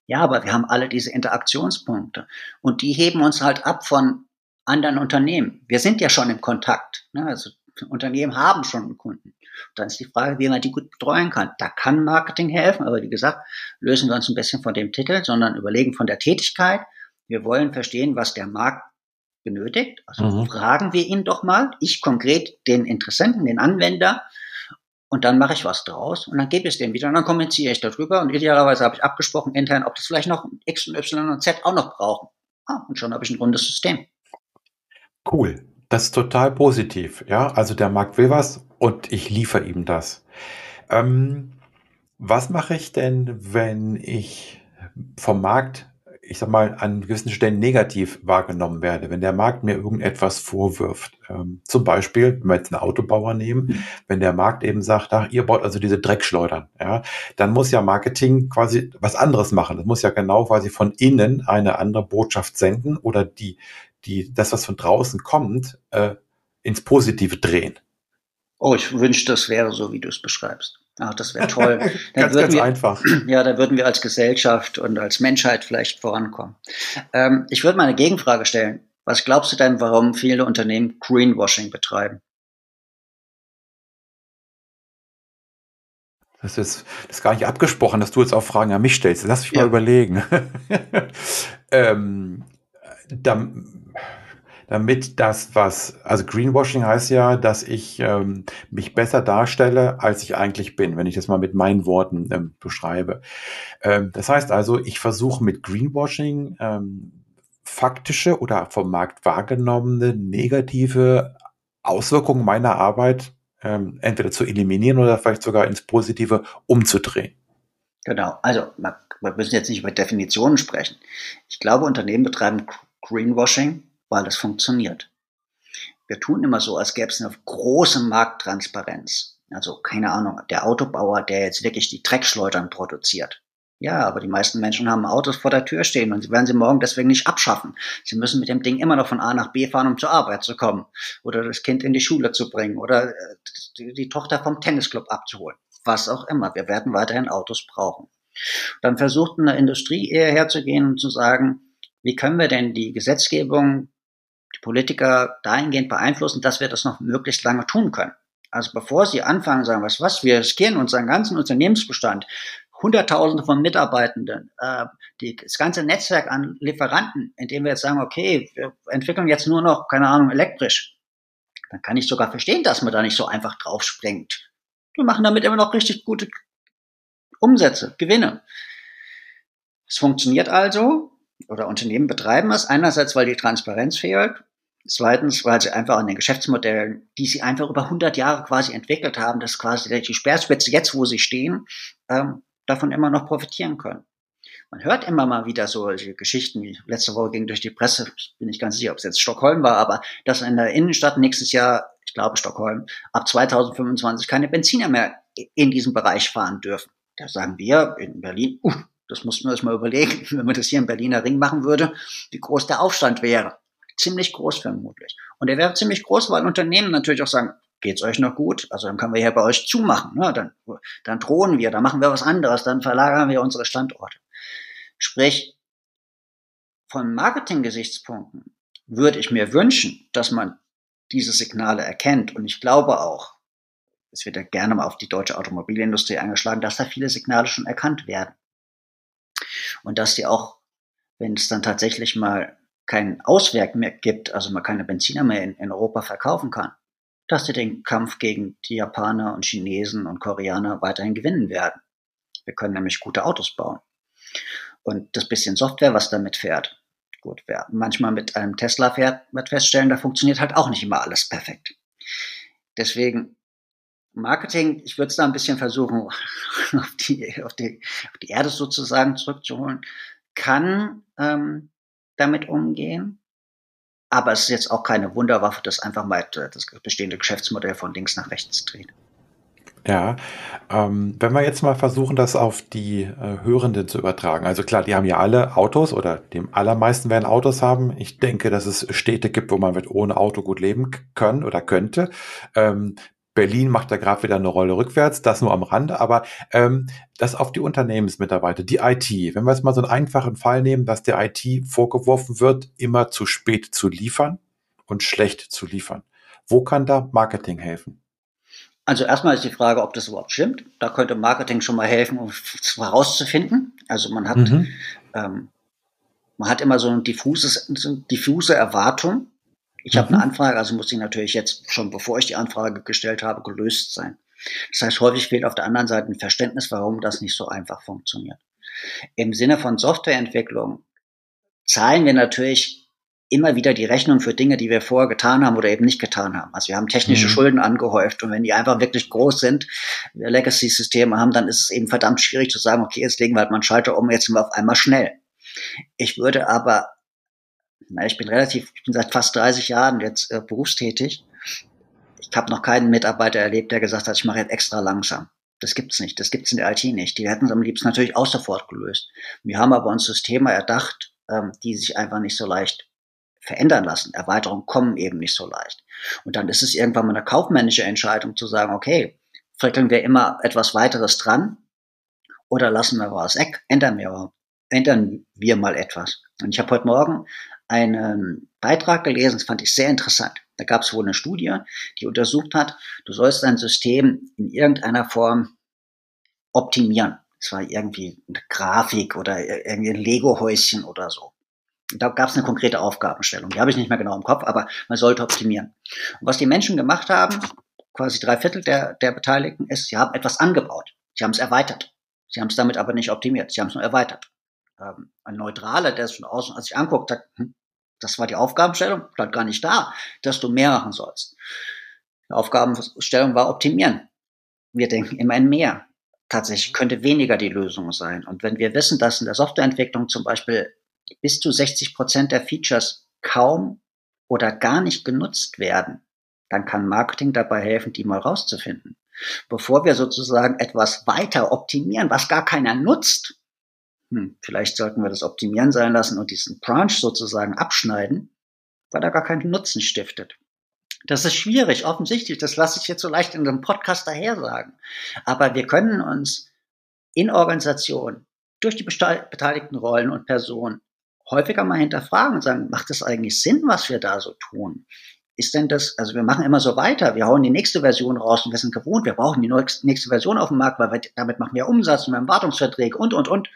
Ja, aber wir haben alle diese Interaktionspunkte und die heben uns halt ab von anderen Unternehmen. Wir sind ja schon im Kontakt. Ne? Also Unternehmen haben schon einen Kunden. Dann ist die Frage, wie man die gut betreuen kann. Da kann Marketing helfen, aber wie gesagt, lösen wir uns ein bisschen von dem Titel, sondern überlegen von der Tätigkeit. Wir wollen verstehen, was der Markt benötigt. Also mhm. fragen wir ihn doch mal, ich konkret den Interessenten, den Anwender, und dann mache ich was draus und dann gebe ich es dem wieder und dann kommuniziere ich darüber und idealerweise habe ich abgesprochen intern, ob das vielleicht noch X und Y und Z auch noch brauchen. Ah, und schon habe ich ein rundes System. Cool. Das ist total positiv. Ja, also der Markt will was und ich liefere ihm das. Ähm, was mache ich denn, wenn ich vom Markt, ich sag mal, an gewissen Stellen negativ wahrgenommen werde, wenn der Markt mir irgendetwas vorwirft? Ähm, zum Beispiel, wenn wir jetzt einen Autobauer nehmen, wenn der Markt eben sagt, ach, ihr baut also diese Dreckschleudern, ja, dann muss ja Marketing quasi was anderes machen. Das muss ja genau quasi von innen eine andere Botschaft senden oder die, die, das, was von draußen kommt, äh, ins Positive drehen. Oh, ich wünschte, das wäre so, wie du es beschreibst. Ach, das wäre toll. ganz, ganz wir, einfach. Ja, da würden wir als Gesellschaft und als Menschheit vielleicht vorankommen. Ähm, ich würde mal eine Gegenfrage stellen. Was glaubst du denn, warum viele Unternehmen Greenwashing betreiben? Das ist, das ist gar nicht abgesprochen, dass du jetzt auch Fragen an mich stellst. Lass mich ja. mal überlegen. ähm, damit das was, also Greenwashing heißt ja, dass ich ähm, mich besser darstelle, als ich eigentlich bin, wenn ich das mal mit meinen Worten ähm, beschreibe. Ähm, das heißt also, ich versuche mit Greenwashing ähm, faktische oder vom Markt wahrgenommene negative Auswirkungen meiner Arbeit ähm, entweder zu eliminieren oder vielleicht sogar ins Positive umzudrehen. Genau, also wir müssen jetzt nicht über Definitionen sprechen. Ich glaube, Unternehmen betreiben Greenwashing, weil das funktioniert. Wir tun immer so, als gäbe es eine große Markttransparenz. Also keine Ahnung, der Autobauer, der jetzt wirklich die Dreckschleudern produziert. Ja, aber die meisten Menschen haben Autos vor der Tür stehen und sie werden sie morgen deswegen nicht abschaffen. Sie müssen mit dem Ding immer noch von A nach B fahren, um zur Arbeit zu kommen oder das Kind in die Schule zu bringen oder äh, die, Tochter vom Tennisclub abzuholen. Was auch immer. Wir werden weiterhin Autos brauchen. Dann versucht eine Industrie eher herzugehen und zu sagen, wie können wir denn die Gesetzgebung, Politiker dahingehend beeinflussen, dass wir das noch möglichst lange tun können. Also bevor sie anfangen, sagen, was, was, wir riskieren unseren ganzen Unternehmensbestand, Hunderttausende von Mitarbeitenden, äh, die, das ganze Netzwerk an Lieferanten, indem wir jetzt sagen, okay, wir entwickeln jetzt nur noch, keine Ahnung, elektrisch, dann kann ich sogar verstehen, dass man da nicht so einfach drauf springt. Wir machen damit immer noch richtig gute Umsätze, Gewinne. Es funktioniert also, oder Unternehmen betreiben es, einerseits, weil die Transparenz fehlt, zweitens, weil sie einfach an den Geschäftsmodellen, die sie einfach über 100 Jahre quasi entwickelt haben, das quasi die Speerspitze jetzt, wo sie stehen, ähm, davon immer noch profitieren können. Man hört immer mal wieder solche Geschichten, wie letzte Woche ging durch die Presse, ich bin nicht ganz sicher, ob es jetzt Stockholm war, aber dass in der Innenstadt nächstes Jahr, ich glaube Stockholm, ab 2025 keine Benziner mehr in diesem Bereich fahren dürfen. Da sagen wir in Berlin, uh, das mussten wir uns mal überlegen, wenn man das hier im Berliner Ring machen würde, wie groß der Aufstand wäre. Ziemlich groß vermutlich. Und der wäre ziemlich groß, weil Unternehmen natürlich auch sagen, geht's euch noch gut? Also dann können wir hier bei euch zumachen. Ne? Dann, dann drohen wir, dann machen wir was anderes, dann verlagern wir unsere Standorte. Sprich, von Marketing-Gesichtspunkten würde ich mir wünschen, dass man diese Signale erkennt. Und ich glaube auch, es wird ja gerne mal auf die deutsche Automobilindustrie angeschlagen, dass da viele Signale schon erkannt werden. Und dass die auch, wenn es dann tatsächlich mal keinen Auswerk mehr gibt, also man keine Benziner mehr in, in Europa verkaufen kann, dass sie den Kampf gegen die Japaner und Chinesen und Koreaner weiterhin gewinnen werden. Wir können nämlich gute Autos bauen. Und das bisschen Software, was damit fährt, gut, wer manchmal mit einem Tesla fährt, wird feststellen, da funktioniert halt auch nicht immer alles perfekt. Deswegen Marketing, ich würde es da ein bisschen versuchen, auf die, auf die, auf die Erde sozusagen zurückzuholen, kann ähm, damit umgehen, aber es ist jetzt auch keine Wunderwaffe, das einfach mal das bestehende Geschäftsmodell von links nach rechts dreht. Ja, ähm, wenn wir jetzt mal versuchen, das auf die äh, Hörenden zu übertragen. Also klar, die haben ja alle Autos oder die allermeisten werden Autos haben. Ich denke, dass es Städte gibt, wo man mit ohne Auto gut leben können oder könnte. Ähm, Berlin macht da gerade wieder eine Rolle rückwärts, das nur am Rande, aber ähm, das auf die Unternehmensmitarbeiter, die IT. Wenn wir jetzt mal so einen einfachen Fall nehmen, dass der IT vorgeworfen wird, immer zu spät zu liefern und schlecht zu liefern. Wo kann da Marketing helfen? Also erstmal ist die Frage, ob das überhaupt stimmt. Da könnte Marketing schon mal helfen, um es herauszufinden. Also man hat, mhm. ähm, man hat immer so eine diffuses, so eine diffuse Erwartung ich mhm. habe eine Anfrage, also muss sie natürlich jetzt schon, bevor ich die Anfrage gestellt habe, gelöst sein. Das heißt, häufig fehlt auf der anderen Seite ein Verständnis, warum das nicht so einfach funktioniert. Im Sinne von Softwareentwicklung zahlen wir natürlich immer wieder die Rechnung für Dinge, die wir vorher getan haben oder eben nicht getan haben. Also wir haben technische mhm. Schulden angehäuft und wenn die einfach wirklich groß sind, wir Legacy-Systeme haben, dann ist es eben verdammt schwierig zu sagen, okay, jetzt legen wir halt mal einen Schalter um, jetzt sind wir auf einmal schnell. Ich würde aber na, ich bin relativ, ich bin seit fast 30 Jahren jetzt äh, berufstätig. Ich habe noch keinen Mitarbeiter erlebt, der gesagt hat, ich mache jetzt extra langsam. Das gibt's nicht. Das gibt's in der IT nicht. Die hätten es am liebsten natürlich auch sofort gelöst. Wir haben aber uns Systeme erdacht, ähm, die sich einfach nicht so leicht verändern lassen. Erweiterungen kommen eben nicht so leicht. Und dann ist es irgendwann mal eine kaufmännische Entscheidung zu sagen, okay, frickeln wir immer etwas weiteres dran oder lassen wir was ändern wir, ändern wir mal etwas. Und ich habe heute Morgen einen Beitrag gelesen, das fand ich sehr interessant. Da gab es wohl eine Studie, die untersucht hat, du sollst dein System in irgendeiner Form optimieren. Es war irgendwie eine Grafik oder irgendwie ein Lego-Häuschen oder so. Da gab es eine konkrete Aufgabenstellung. Die habe ich nicht mehr genau im Kopf, aber man sollte optimieren. Und was die Menschen gemacht haben, quasi drei Viertel der, der Beteiligten, ist, sie haben etwas angebaut. Sie haben es erweitert. Sie haben es damit aber nicht optimiert. Sie haben es nur erweitert. Ähm, ein Neutraler, der es von außen als sich anguckt, sagt, hm, das war die Aufgabenstellung, bleibt gar nicht da, dass du mehr machen sollst. Die Aufgabenstellung war optimieren. Wir denken immer in mehr. Tatsächlich könnte weniger die Lösung sein. Und wenn wir wissen, dass in der Softwareentwicklung zum Beispiel bis zu 60 Prozent der Features kaum oder gar nicht genutzt werden, dann kann Marketing dabei helfen, die mal rauszufinden. Bevor wir sozusagen etwas weiter optimieren, was gar keiner nutzt, hm, vielleicht sollten wir das optimieren sein lassen und diesen Branch sozusagen abschneiden, weil er gar keinen Nutzen stiftet. Das ist schwierig, offensichtlich. Das lasse ich jetzt so leicht in einem Podcast daher sagen. Aber wir können uns in Organisationen durch die beteiligten Rollen und Personen häufiger mal hinterfragen und sagen, macht es eigentlich Sinn, was wir da so tun? Ist denn das, also wir machen immer so weiter, wir hauen die nächste Version raus und wir sind gewohnt, wir brauchen die nächste Version auf dem Markt, weil wir, damit machen wir Umsatz und wir haben Wartungsverträge und, und, und.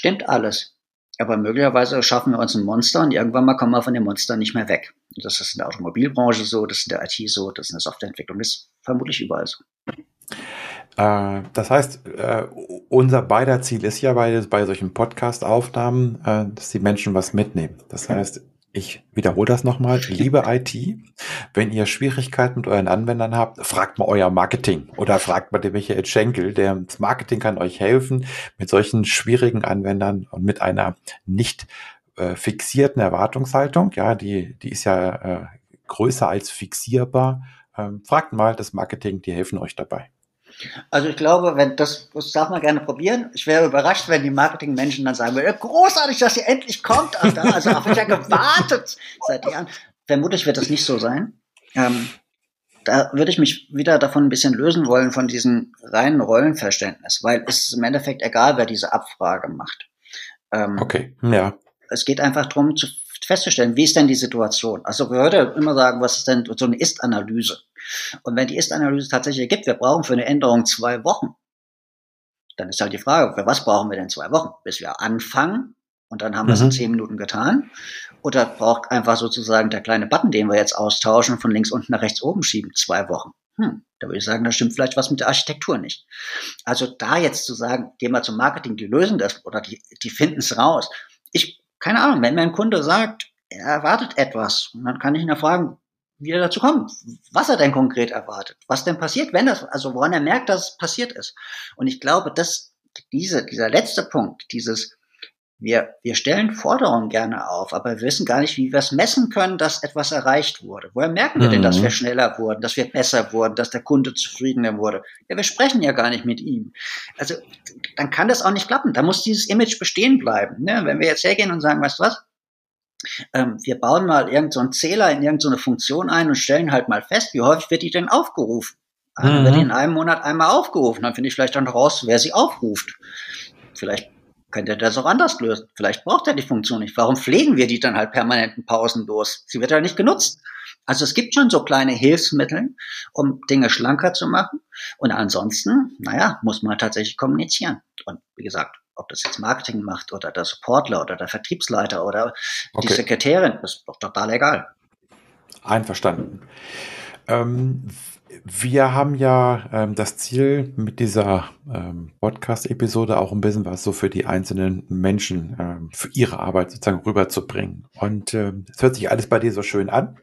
Stimmt alles. Aber möglicherweise schaffen wir uns ein Monster und irgendwann mal kommen wir von dem Monster nicht mehr weg. Und das ist in der Automobilbranche so, das ist in der IT so, das ist in der Softwareentwicklung, das ist vermutlich überall so. Äh, das heißt, äh, unser beider Ziel ist ja bei, bei solchen Podcast-Aufnahmen, äh, dass die Menschen was mitnehmen. Das heißt, ich wiederhole das nochmal. Liebe IT, wenn ihr Schwierigkeiten mit euren Anwendern habt, fragt mal euer Marketing oder fragt mal den Michael Schenkel. Der das Marketing kann euch helfen mit solchen schwierigen Anwendern und mit einer nicht äh, fixierten Erwartungshaltung. Ja, die, die ist ja äh, größer als fixierbar. Ähm, fragt mal das Marketing, die helfen euch dabei. Also ich glaube, wenn das, das darf man gerne probieren. Ich wäre überrascht, wenn die Marketingmenschen dann sagen würden, großartig, dass sie endlich kommt. Also, also habe ich ja gewartet seit Jahren. Vermutlich wird das nicht so sein. Ähm, da würde ich mich wieder davon ein bisschen lösen wollen, von diesem reinen Rollenverständnis, weil es ist im Endeffekt egal, wer diese Abfrage macht. Ähm, okay, ja. Es geht einfach darum, zu, festzustellen, wie ist denn die Situation? Also wir heute immer sagen, was ist denn so eine Ist-Analyse? Und wenn die Ist-Analyse tatsächlich ergibt, wir brauchen für eine Änderung zwei Wochen, dann ist halt die Frage, für was brauchen wir denn zwei Wochen? Bis wir anfangen und dann haben wir es in mhm. zehn Minuten getan? Oder braucht einfach sozusagen der kleine Button, den wir jetzt austauschen, von links unten nach rechts oben schieben, zwei Wochen? Hm, da würde ich sagen, da stimmt vielleicht was mit der Architektur nicht. Also da jetzt zu sagen, gehen wir zum Marketing, die lösen das oder die, die finden es raus. Ich, keine Ahnung, wenn mir ein Kunde sagt, er erwartet etwas, dann kann ich ihn ja fragen, wie er dazu kommt, was er denn konkret erwartet, was denn passiert, wenn das, also woran er merkt, dass es passiert ist. Und ich glaube, dass diese, dieser letzte Punkt, dieses, wir, wir stellen Forderungen gerne auf, aber wir wissen gar nicht, wie wir es messen können, dass etwas erreicht wurde. Woher merken wir mhm. denn, dass mhm. wir schneller wurden, dass wir besser wurden, dass der Kunde zufriedener wurde? Ja, wir sprechen ja gar nicht mit ihm. Also, dann kann das auch nicht klappen. Da muss dieses Image bestehen bleiben. Ne? Wenn wir jetzt hergehen und sagen, weißt du was? ähm, wir bauen mal irgendeinen so Zähler in irgendeine so Funktion ein und stellen halt mal fest, wie häufig wird die denn aufgerufen. Mhm. wird die in einem Monat einmal aufgerufen, dann finde ich vielleicht dann raus, wer sie aufruft. Vielleicht könnte er das auch anders lösen. Vielleicht braucht er die Funktion nicht. Warum pflegen wir die dann halt permanenten pausenlos? Sie wird ja nicht genutzt. Also es gibt schon so kleine Hilfsmittel, um Dinge schlanker zu machen. Und ansonsten, naja, muss man tatsächlich kommunizieren. Und wie gesagt, ob das jetzt Marketing macht oder der Supportler oder der Vertriebsleiter oder okay. die Sekretärin, ist doch total egal. Einverstanden. Ähm, wir haben ja ähm, das Ziel mit dieser ähm, Podcast-Episode auch ein bisschen was so für die einzelnen Menschen, ähm, für ihre Arbeit sozusagen rüberzubringen. Und ähm, es hört sich alles bei dir so schön an.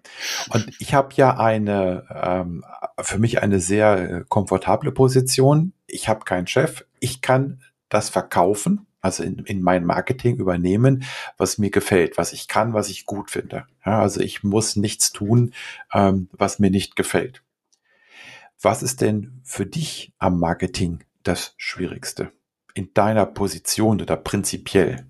Und ich habe ja eine, ähm, für mich eine sehr äh, komfortable Position. Ich habe keinen Chef. Ich kann das verkaufen, also in, in mein Marketing übernehmen, was mir gefällt, was ich kann, was ich gut finde. Ja, also ich muss nichts tun, ähm, was mir nicht gefällt. Was ist denn für dich am Marketing das Schwierigste? In deiner Position oder prinzipiell?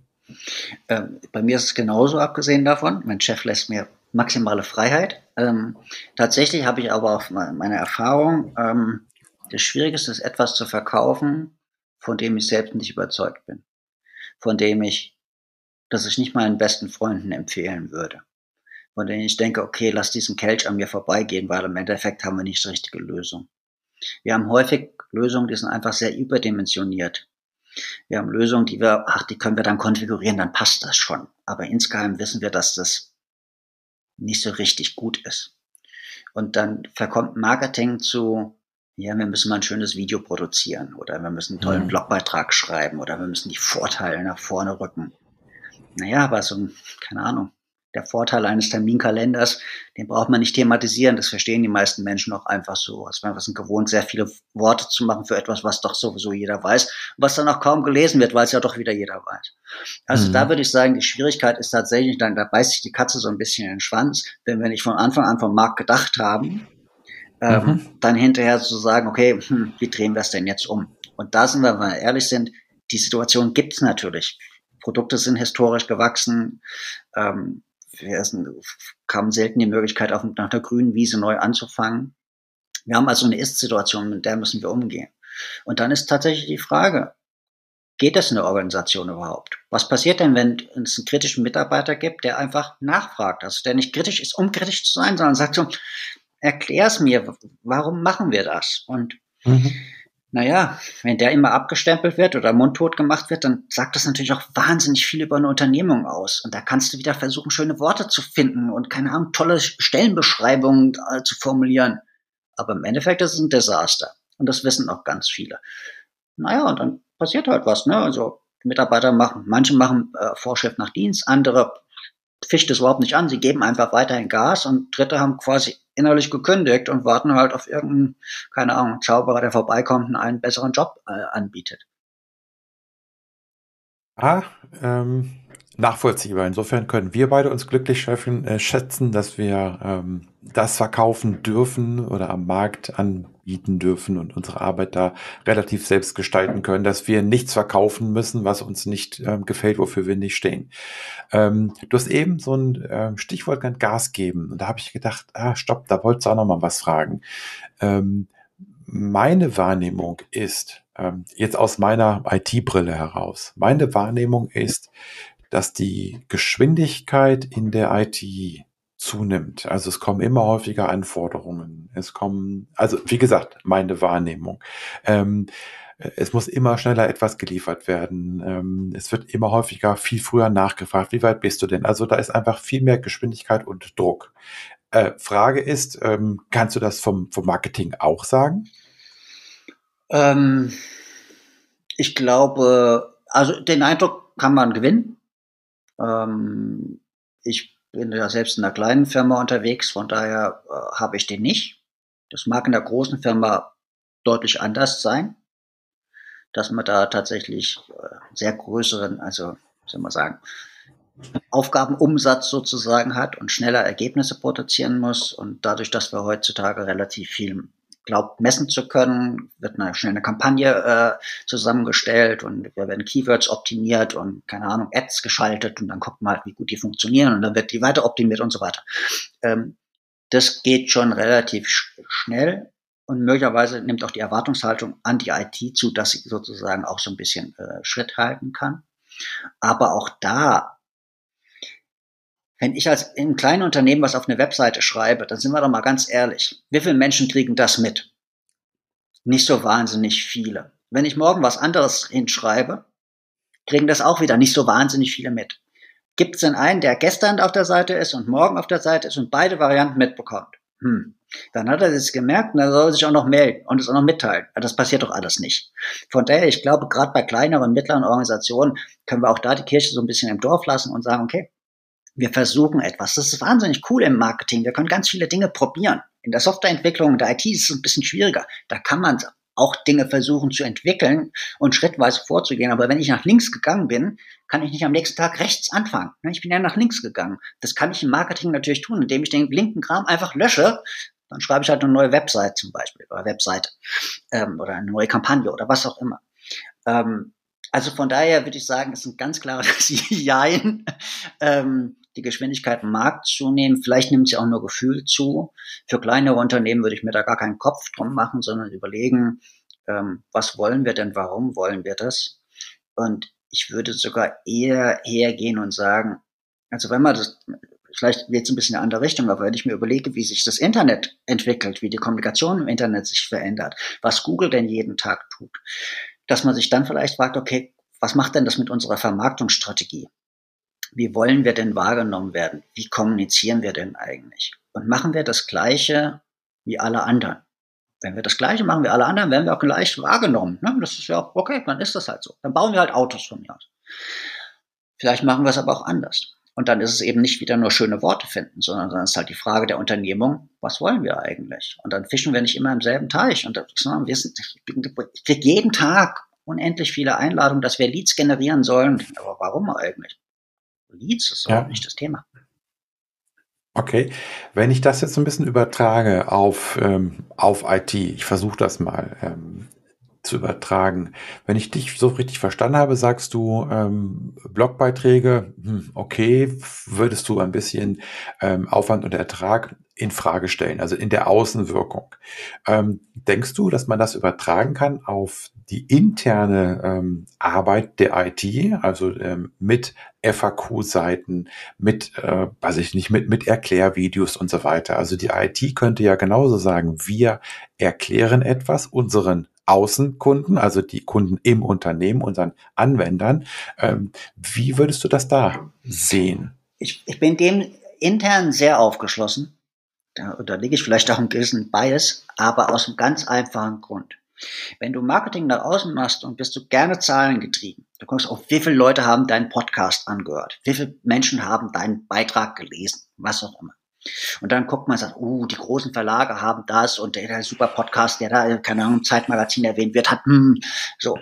Ähm, bei mir ist es genauso, abgesehen davon. Mein Chef lässt mir maximale Freiheit. Ähm, tatsächlich habe ich aber auch meine Erfahrung, ähm, Das Schwierigste ist, etwas zu verkaufen, von dem ich selbst nicht überzeugt bin. Von dem ich, dass ich nicht meinen besten Freunden empfehlen würde. Von denen ich denke, okay, lass diesen Kelch an mir vorbeigehen, weil im Endeffekt haben wir nicht die richtige Lösung. Wir haben häufig Lösungen, die sind einfach sehr überdimensioniert. Wir haben Lösungen, die wir, ach, die können wir dann konfigurieren, dann passt das schon. Aber insgeheim wissen wir, dass das nicht so richtig gut ist. Und dann verkommt Marketing zu, ja, wir müssen mal ein schönes Video produzieren oder wir müssen einen tollen mhm. Blogbeitrag schreiben oder wir müssen die Vorteile nach vorne rücken. Naja, aber so ein, keine Ahnung, der Vorteil eines Terminkalenders, den braucht man nicht thematisieren. Das verstehen die meisten Menschen auch einfach so. Also wir sind gewohnt, sehr viele Worte zu machen für etwas, was doch sowieso jeder weiß, was dann auch kaum gelesen wird, weil es ja doch wieder jeder weiß. Also mhm. da würde ich sagen, die Schwierigkeit ist tatsächlich, dann, da beißt sich die Katze so ein bisschen in den Schwanz, wenn wir nicht von Anfang an vom Markt gedacht haben, ähm, mhm. dann hinterher zu sagen, okay, hm, wie drehen wir es denn jetzt um? Und da sind wir, wenn wir ehrlich sind, die Situation gibt es natürlich. Produkte sind historisch gewachsen. Ähm, wir kamen selten die Möglichkeit, auf, nach der grünen Wiese neu anzufangen. Wir haben also eine Ist-Situation, mit der müssen wir umgehen. Und dann ist tatsächlich die Frage, geht das in der Organisation überhaupt? Was passiert denn, wenn es einen kritischen Mitarbeiter gibt, der einfach nachfragt, also der nicht kritisch ist, um kritisch zu sein, sondern sagt so, erklär's mir, warum machen wir das? Und mhm naja, wenn der immer abgestempelt wird oder mundtot gemacht wird, dann sagt das natürlich auch wahnsinnig viel über eine Unternehmung aus. Und da kannst du wieder versuchen, schöne Worte zu finden und keine Ahnung, tolle Stellenbeschreibungen äh, zu formulieren. Aber im Endeffekt ist es ein Desaster. Und das wissen auch ganz viele. Naja, und dann passiert halt was, ne? Also Mitarbeiter machen, manche machen äh, Vorschrift nach Dienst, andere fischt es überhaupt nicht an, sie geben einfach weiterhin Gas und Dritte haben quasi innerlich gekündigt und warten halt auf irgendeinen, keine Ahnung, Zauberer, der vorbeikommt und einen besseren Job äh, anbietet. Ah, ähm, nachvollziehbar. Insofern können wir beide uns glücklich schätzen, äh, schätzen dass wir ähm, das verkaufen dürfen oder am Markt anbieten dürfen und unsere Arbeit da relativ selbst gestalten können, dass wir nichts verkaufen müssen, was uns nicht ähm, gefällt, wofür wir nicht stehen. Ähm, du hast eben so ein ähm, Stichwort genannt, Gas geben. Und da habe ich gedacht, ah, stopp, da wolltest du auch noch mal was fragen. Ähm, meine Wahrnehmung ist, ähm, jetzt aus meiner IT-Brille heraus, meine Wahrnehmung ist, dass die Geschwindigkeit in der IT zunimmt. Also es kommen immer häufiger Anforderungen. Es kommen, also wie gesagt, meine Wahrnehmung. Ähm, es muss immer schneller etwas geliefert werden. Ähm, es wird immer häufiger viel früher nachgefragt. Wie weit bist du denn? Also da ist einfach viel mehr Geschwindigkeit und Druck. Äh, Frage ist, ähm, kannst du das vom, vom Marketing auch sagen? Ähm, ich glaube, also den Eindruck kann man gewinnen. Ähm, ich bin ja selbst in einer kleinen Firma unterwegs, von daher äh, habe ich den nicht. Das mag in der großen Firma deutlich anders sein, dass man da tatsächlich äh, sehr größeren, also soll man sagen, Aufgabenumsatz sozusagen hat und schneller Ergebnisse produzieren muss. Und dadurch, dass wir heutzutage relativ viel glaubt, messen zu können, wird eine, schnell eine Kampagne äh, zusammengestellt und wir werden Keywords optimiert und keine Ahnung, Ads geschaltet und dann guckt man halt, wie gut die funktionieren und dann wird die weiter optimiert und so weiter. Ähm, das geht schon relativ sch schnell und möglicherweise nimmt auch die Erwartungshaltung an die IT zu, dass sie sozusagen auch so ein bisschen äh, Schritt halten kann. Aber auch da wenn ich als einem kleinen Unternehmen was auf eine Webseite schreibe, dann sind wir doch mal ganz ehrlich. Wie viele Menschen kriegen das mit? Nicht so wahnsinnig viele. Wenn ich morgen was anderes hinschreibe, kriegen das auch wieder nicht so wahnsinnig viele mit. Gibt es denn einen, der gestern auf der Seite ist und morgen auf der Seite ist und beide Varianten mitbekommt? Hm. Dann hat er es gemerkt und er soll sich auch noch melden und es auch noch mitteilen. Das passiert doch alles nicht. Von daher, ich glaube, gerade bei kleineren, mittleren Organisationen können wir auch da die Kirche so ein bisschen im Dorf lassen und sagen, okay, wir versuchen etwas. Das ist wahnsinnig cool im Marketing. Wir können ganz viele Dinge probieren. In der Softwareentwicklung, in der IT ist es ein bisschen schwieriger. Da kann man auch Dinge versuchen zu entwickeln und schrittweise vorzugehen. Aber wenn ich nach links gegangen bin, kann ich nicht am nächsten Tag rechts anfangen. Ich bin ja nach links gegangen. Das kann ich im Marketing natürlich tun, indem ich den linken Kram einfach lösche. Dann schreibe ich halt eine neue Website zum Beispiel oder Webseite ähm, oder eine neue Kampagne oder was auch immer. Ähm, also von daher würde ich sagen, ist ein ganz klares Jein. Ähm, Die Geschwindigkeit mag zunehmen, vielleicht nimmt sie auch nur Gefühl zu. Für kleinere Unternehmen würde ich mir da gar keinen Kopf drum machen, sondern überlegen, ähm, was wollen wir denn, warum wollen wir das? Und ich würde sogar eher hergehen und sagen, also wenn man das, vielleicht es ein bisschen in eine andere Richtung, aber wenn ich mir überlege, wie sich das Internet entwickelt, wie die Kommunikation im Internet sich verändert, was Google denn jeden Tag tut, dass man sich dann vielleicht fragt, okay, was macht denn das mit unserer Vermarktungsstrategie? Wie wollen wir denn wahrgenommen werden? Wie kommunizieren wir denn eigentlich? Und machen wir das Gleiche wie alle anderen? Wenn wir das Gleiche machen wie alle anderen, werden wir auch gleich wahrgenommen. Ne? Das ist ja okay, dann ist das halt so. Dann bauen wir halt Autos von mir aus. Vielleicht machen wir es aber auch anders. Und dann ist es eben nicht wieder nur schöne Worte finden, sondern dann ist halt die Frage der Unternehmung, was wollen wir eigentlich? Und dann fischen wir nicht immer im selben Teich. Und das, wir sind, ich kriege jeden Tag unendlich viele Einladungen, dass wir Leads generieren sollen. Aber warum eigentlich? Leads ist ja. nicht das Thema. Okay, wenn ich das jetzt ein bisschen übertrage auf, ähm, auf IT, ich versuche das mal. Ähm, zu übertragen. Wenn ich dich so richtig verstanden habe, sagst du ähm, Blogbeiträge, hm, okay, würdest du ein bisschen ähm, Aufwand und Ertrag in Frage stellen, also in der Außenwirkung. Ähm, denkst du, dass man das übertragen kann auf die interne ähm, Arbeit der IT, also ähm, mit FAQ-Seiten, mit, äh, weiß ich nicht, mit, mit Erklärvideos und so weiter. Also die IT könnte ja genauso sagen, wir erklären etwas unseren Außenkunden, also die Kunden im Unternehmen, unseren Anwendern. Ähm, wie würdest du das da sehen? Ich, ich bin dem intern sehr aufgeschlossen. Da unterliege ich vielleicht auch einen gewissen Bias, aber aus einem ganz einfachen Grund. Wenn du Marketing nach außen machst und bist du gerne zahlengetrieben, du guckst auf, wie viele Leute haben deinen Podcast angehört, wie viele Menschen haben deinen Beitrag gelesen, was auch immer. Und dann guckt man sagt, uh, die großen Verlage haben das und der, der super Podcast, der da, keine Ahnung, Zeitmagazin erwähnt wird, hat, hm, so.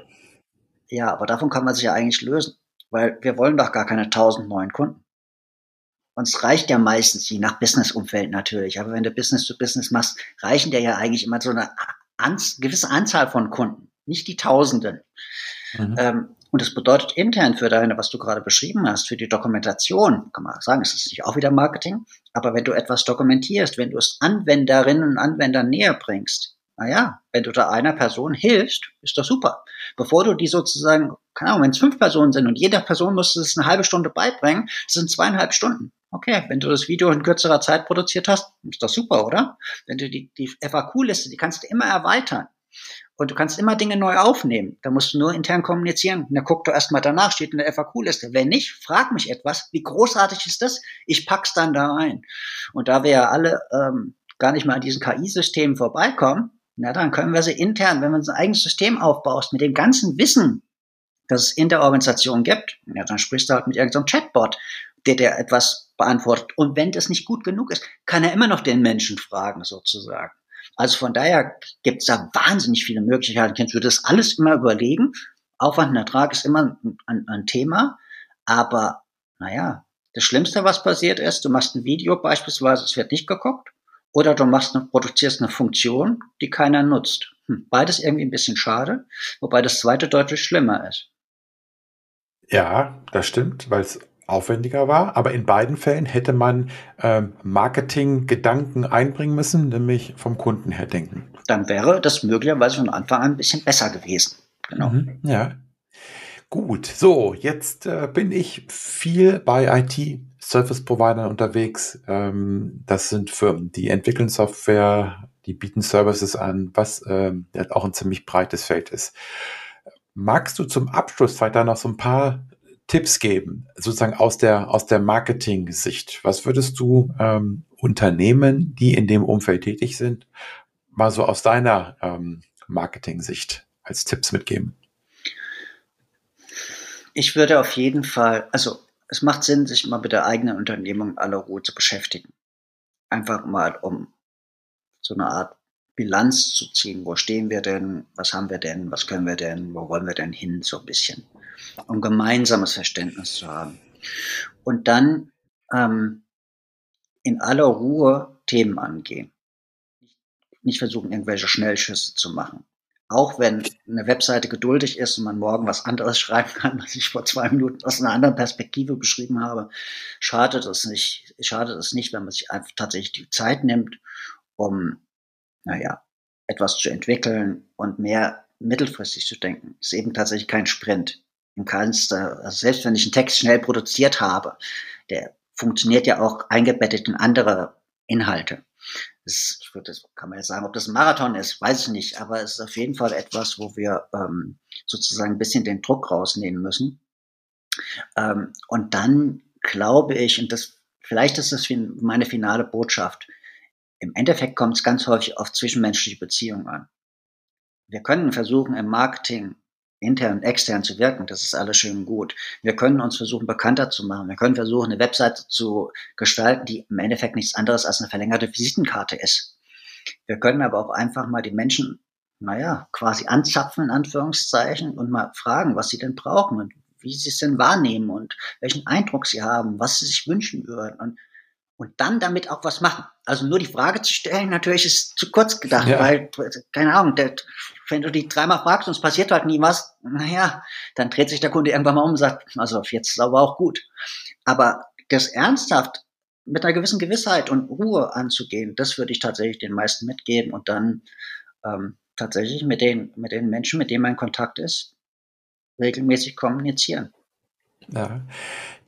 Ja, aber davon kann man sich ja eigentlich lösen, weil wir wollen doch gar keine tausend neuen Kunden. Uns reicht ja meistens, je nach Businessumfeld natürlich, aber wenn du Business to Business machst, reichen dir ja eigentlich immer so eine an, gewisse Anzahl von Kunden, nicht die Tausenden. Mhm. Ähm, und das bedeutet intern für deine, was du gerade beschrieben hast, für die Dokumentation, kann man sagen, es ist nicht auch wieder Marketing, aber wenn du etwas dokumentierst, wenn du es Anwenderinnen und Anwendern näher bringst, naja, wenn du da einer Person hilfst, ist das super. Bevor du die sozusagen, keine Ahnung, wenn es fünf Personen sind und jeder Person musst du es eine halbe Stunde beibringen, das sind zweieinhalb Stunden. Okay, wenn du das Video in kürzerer Zeit produziert hast, ist das super, oder? Wenn du die, die FAQ-Liste, die kannst du immer erweitern. Und du kannst immer Dinge neu aufnehmen. Da musst du nur intern kommunizieren. Da guck du erstmal danach, steht in der FAQ-Liste. Wenn nicht, frag mich etwas. Wie großartig ist das? Ich pack's dann da rein. Und da wir ja alle ähm, gar nicht mal an diesen KI-Systemen vorbeikommen, na dann können wir sie intern, wenn man ein eigenes System aufbaust, mit dem ganzen Wissen, das es in der Organisation gibt, ja, dann sprichst du halt mit irgendeinem Chatbot, der dir etwas beantwortet. Und wenn das nicht gut genug ist, kann er immer noch den Menschen fragen, sozusagen. Also von daher gibt es da wahnsinnig viele Möglichkeiten. Ich würde das alles immer überlegen. Aufwand und Ertrag ist immer ein, ein Thema. Aber naja, das Schlimmste, was passiert ist, du machst ein Video beispielsweise, es wird nicht geguckt. Oder du machst eine, produzierst eine Funktion, die keiner nutzt. Hm, beides irgendwie ein bisschen schade, wobei das zweite deutlich schlimmer ist. Ja, das stimmt, weil es aufwendiger war. Aber in beiden Fällen hätte man ähm, Marketing-Gedanken einbringen müssen, nämlich vom Kunden her denken. Dann wäre das möglicherweise von Anfang an ein bisschen besser gewesen. Genau. Mhm, ja. Gut, so, jetzt äh, bin ich viel bei IT-Service-Providern unterwegs. Ähm, das sind Firmen, die entwickeln Software, die bieten Services an, was ähm, auch ein ziemlich breites Feld ist. Magst du zum Abschluss vielleicht da noch so ein paar Tipps geben, sozusagen aus der, aus der Marketing-Sicht? Was würdest du ähm, Unternehmen, die in dem Umfeld tätig sind, mal so aus deiner ähm, Marketing-Sicht als Tipps mitgeben? Ich würde auf jeden Fall, also es macht Sinn, sich mal mit der eigenen Unternehmung aller Ruhe zu beschäftigen. Einfach mal, um so eine Art Bilanz zu ziehen. Wo stehen wir denn? Was haben wir denn? Was können wir denn? Wo wollen wir denn hin? So ein bisschen um gemeinsames Verständnis zu haben. Und dann ähm, in aller Ruhe Themen angehen. Nicht versuchen, irgendwelche Schnellschüsse zu machen. auch wenn eine Webseite geduldig ist und man morgen was anderes schreiben kann, was ich vor zwei Minuten aus einer anderen Perspektive beschrieben habe, schadet es nicht, schadet es nicht, wenn man sich einfach tatsächlich die Zeit nimmt, um, naja, etwas zu entwickeln und mehr mittelfristig zu denken. Ist eben tatsächlich kein Sprint. In keinster, also selbst wenn ich einen Text schnell produziert habe, der funktioniert ja auch eingebettet in andere Inhalte. Das, das kann man jetzt sagen, ob das ein Marathon ist, weiß ich nicht, aber es ist auf jeden Fall etwas, wo wir ähm, sozusagen ein bisschen den Druck rausnehmen müssen. Ähm, und dann glaube ich, und das vielleicht ist das meine finale Botschaft, im Endeffekt kommt es ganz häufig auf zwischenmenschliche Beziehungen an. Wir können versuchen, im Marketing intern und extern zu wirken. Das ist alles schön und gut. Wir können uns versuchen, bekannter zu machen. Wir können versuchen, eine Webseite zu gestalten, die im Endeffekt nichts anderes als eine verlängerte Visitenkarte ist. Wir können aber auch einfach mal die Menschen, naja, quasi anzapfen, in Anführungszeichen, und mal fragen, was sie denn brauchen und wie sie es denn wahrnehmen und welchen Eindruck sie haben, was sie sich wünschen würden. Und und dann damit auch was machen. Also nur die Frage zu stellen, natürlich ist zu kurz gedacht, ja. weil, keine Ahnung, der, wenn du die dreimal fragst und es passiert halt nie was, naja, dann dreht sich der Kunde irgendwann mal um und sagt, also jetzt ist aber auch gut. Aber das ernsthaft mit einer gewissen Gewissheit und Ruhe anzugehen, das würde ich tatsächlich den meisten mitgeben und dann ähm, tatsächlich mit den, mit den Menschen, mit denen man in Kontakt ist, regelmäßig kommunizieren. Ja,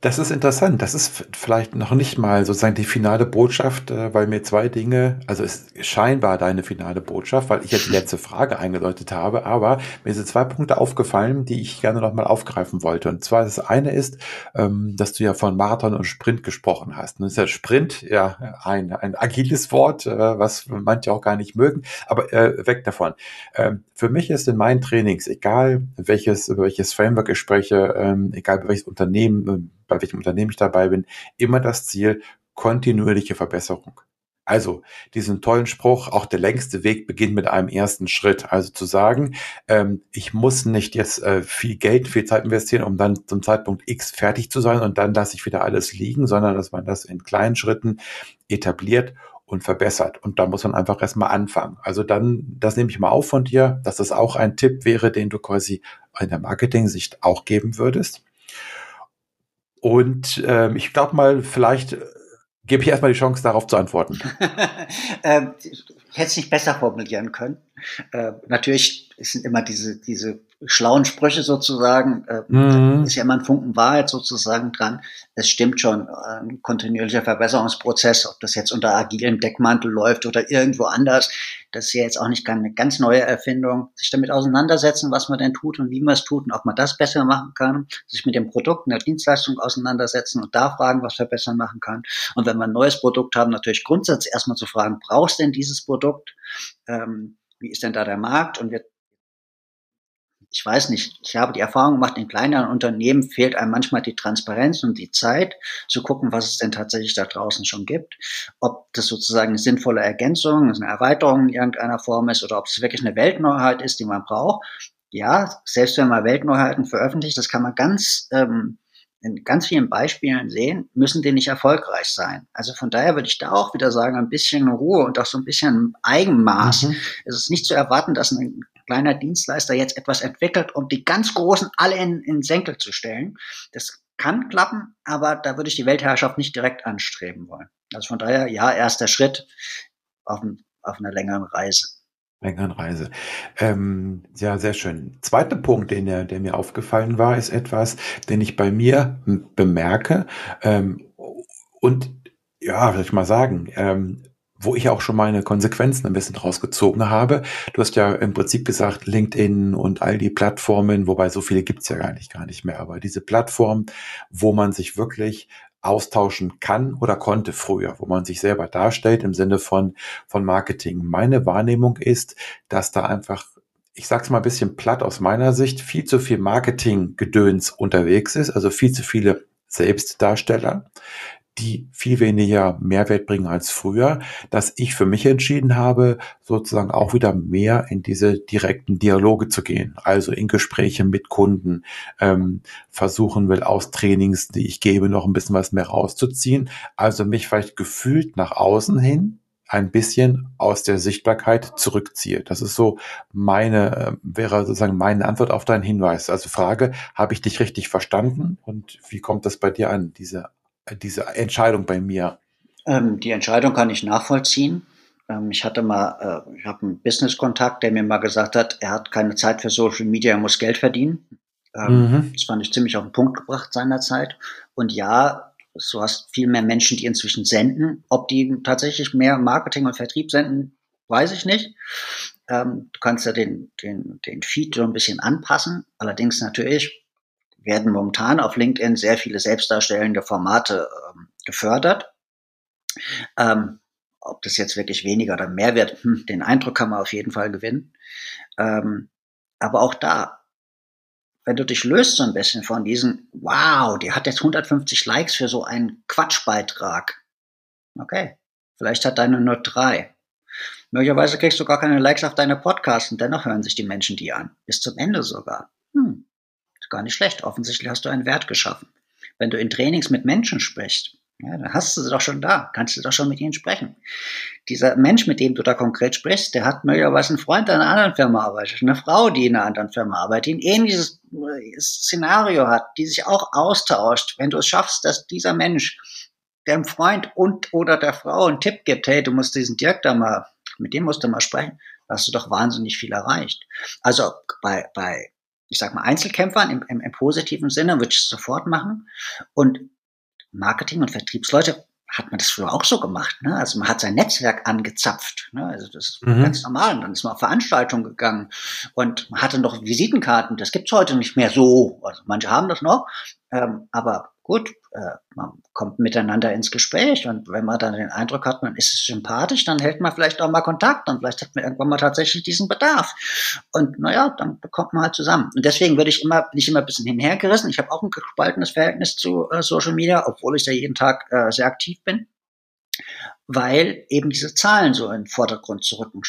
das ist interessant. Das ist vielleicht noch nicht mal sozusagen die finale Botschaft, äh, weil mir zwei Dinge, also ist scheinbar deine finale Botschaft, weil ich jetzt die letzte Frage eingedeutet habe, aber mir sind zwei Punkte aufgefallen, die ich gerne nochmal aufgreifen wollte. Und zwar das eine ist, ähm, dass du ja von Marathon und Sprint gesprochen hast. Nun ist ja Sprint ja ein, ein agiles Wort, äh, was manche auch gar nicht mögen, aber äh, weg davon. Ähm, für mich ist in meinen Trainings, egal welches, über welches Framework ich spreche, ähm, egal über welches Unternehmen, bei welchem Unternehmen ich dabei bin, immer das Ziel kontinuierliche Verbesserung. Also diesen tollen Spruch, auch der längste Weg beginnt mit einem ersten Schritt. Also zu sagen, ähm, ich muss nicht jetzt äh, viel Geld, viel Zeit investieren, um dann zum Zeitpunkt X fertig zu sein und dann lasse ich wieder alles liegen, sondern dass man das in kleinen Schritten etabliert und verbessert. Und da muss man einfach erstmal anfangen. Also dann, das nehme ich mal auf von dir, dass das auch ein Tipp wäre, den du quasi in der Marketing-Sicht auch geben würdest. Und ähm, ich glaube mal, vielleicht gebe ich erstmal die Chance, darauf zu antworten. ähm, ich hätte es nicht besser formulieren können. Äh, natürlich sind immer diese, diese schlauen Sprüche sozusagen, äh, mhm. ist ja immer ein Funken Wahrheit sozusagen dran. Es stimmt schon, ein kontinuierlicher Verbesserungsprozess, ob das jetzt unter agilem Deckmantel läuft oder irgendwo anders, das ist ja jetzt auch nicht keine ganz neue Erfindung. Sich damit auseinandersetzen, was man denn tut und wie man es tut und ob man das besser machen kann, sich mit dem Produkt und der Dienstleistung auseinandersetzen und da fragen, was man besser machen kann. Und wenn wir ein neues Produkt haben, natürlich grundsätzlich erstmal zu fragen, brauchst du denn dieses Produkt? Ähm, wie ist denn da der Markt? Und wir ich weiß nicht, ich habe die Erfahrung gemacht, in kleineren Unternehmen fehlt einem manchmal die Transparenz und die Zeit zu gucken, was es denn tatsächlich da draußen schon gibt. Ob das sozusagen eine sinnvolle Ergänzung, eine Erweiterung in irgendeiner Form ist oder ob es wirklich eine Weltneuheit ist, die man braucht. Ja, selbst wenn man Weltneuheiten veröffentlicht, das kann man ganz ähm, in ganz vielen Beispielen sehen, müssen die nicht erfolgreich sein. Also von daher würde ich da auch wieder sagen, ein bisschen Ruhe und auch so ein bisschen Eigenmaß. Mhm. Es ist nicht zu erwarten, dass ein kleiner Dienstleister jetzt etwas entwickelt, um die ganz Großen alle in, in Senkel zu stellen. Das kann klappen, aber da würde ich die Weltherrschaft nicht direkt anstreben wollen. Also von daher, ja, erster Schritt auf, auf einer längeren Reise längeren Reise. Ähm, ja, sehr schön. Zweiter Punkt, den der, der mir aufgefallen war, ist etwas, den ich bei mir bemerke ähm, und ja, soll ich mal sagen, ähm, wo ich auch schon meine Konsequenzen ein bisschen rausgezogen habe. Du hast ja im Prinzip gesagt, LinkedIn und all die Plattformen, wobei so viele gibt's ja gar nicht, gar nicht mehr, aber diese Plattform, wo man sich wirklich austauschen kann oder konnte früher, wo man sich selber darstellt im Sinne von, von Marketing. Meine Wahrnehmung ist, dass da einfach ich sag's mal ein bisschen platt aus meiner Sicht, viel zu viel Marketing-Gedöns unterwegs ist, also viel zu viele Selbstdarsteller, die viel weniger Mehrwert bringen als früher, dass ich für mich entschieden habe, sozusagen auch wieder mehr in diese direkten Dialoge zu gehen, also in Gespräche mit Kunden, ähm, versuchen will aus Trainings, die ich gebe, noch ein bisschen was mehr rauszuziehen, also mich vielleicht gefühlt nach außen hin ein bisschen aus der Sichtbarkeit zurückziehe. Das ist so meine, äh, wäre sozusagen meine Antwort auf deinen Hinweis. Also Frage, habe ich dich richtig verstanden und wie kommt das bei dir an, diese, diese Entscheidung bei mir? Ähm, die Entscheidung kann ich nachvollziehen. Ähm, ich hatte mal, äh, ich habe einen Business-Kontakt, der mir mal gesagt hat, er hat keine Zeit für Social Media, er muss Geld verdienen. Ähm, mhm. Das fand ich ziemlich auf den Punkt gebracht seinerzeit. Und ja, du hast viel mehr Menschen, die inzwischen senden. Ob die tatsächlich mehr Marketing und Vertrieb senden, weiß ich nicht. Ähm, du kannst ja den, den, den Feed so ein bisschen anpassen. Allerdings natürlich werden momentan auf LinkedIn sehr viele selbstdarstellende Formate ähm, gefördert. Ähm, ob das jetzt wirklich weniger oder mehr wird, hm, den Eindruck kann man auf jeden Fall gewinnen. Ähm, aber auch da, wenn du dich löst so ein bisschen von diesen, wow, die hat jetzt 150 Likes für so einen Quatschbeitrag. Okay, vielleicht hat deine nur drei. Möglicherweise kriegst du gar keine Likes auf deine Podcasts und dennoch hören sich die Menschen die an. Bis zum Ende sogar. Hm, gar nicht schlecht. Offensichtlich hast du einen Wert geschaffen. Wenn du in Trainings mit Menschen sprichst, ja, dann hast du sie doch schon da, kannst du doch schon mit ihnen sprechen. Dieser Mensch, mit dem du da konkret sprichst, der hat möglicherweise einen Freund, der in einer anderen Firma arbeitet, eine Frau, die in einer anderen Firma arbeitet, die ein ähnliches äh, Szenario hat, die sich auch austauscht. Wenn du es schaffst, dass dieser Mensch dem Freund und oder der Frau einen Tipp gibt, hey, du musst diesen Dirk da mal, mit dem musst du mal sprechen, hast du doch wahnsinnig viel erreicht. Also bei, bei ich sag mal, Einzelkämpfern im, im, im positiven Sinne würde ich es sofort machen. Und Marketing- und Vertriebsleute hat man das früher auch so gemacht. Ne? Also man hat sein Netzwerk angezapft. Ne? Also das ist mhm. ganz normal. Und dann ist man auf Veranstaltungen gegangen und man hatte noch Visitenkarten. Das gibt's heute nicht mehr so. Also manche haben das noch. Ähm, aber gut, äh, man kommt miteinander ins Gespräch und wenn man dann den Eindruck hat, man ist sympathisch, dann hält man vielleicht auch mal Kontakt und vielleicht hat man irgendwann mal tatsächlich diesen Bedarf. Und naja, dann kommt man halt zusammen. Und deswegen würde ich immer, bin ich immer ein bisschen hinhergerissen. Ich habe auch ein gespaltenes Verhältnis zu äh, Social Media, obwohl ich da jeden Tag äh, sehr aktiv bin weil eben diese Zahlen so in den Vordergrund zu rücken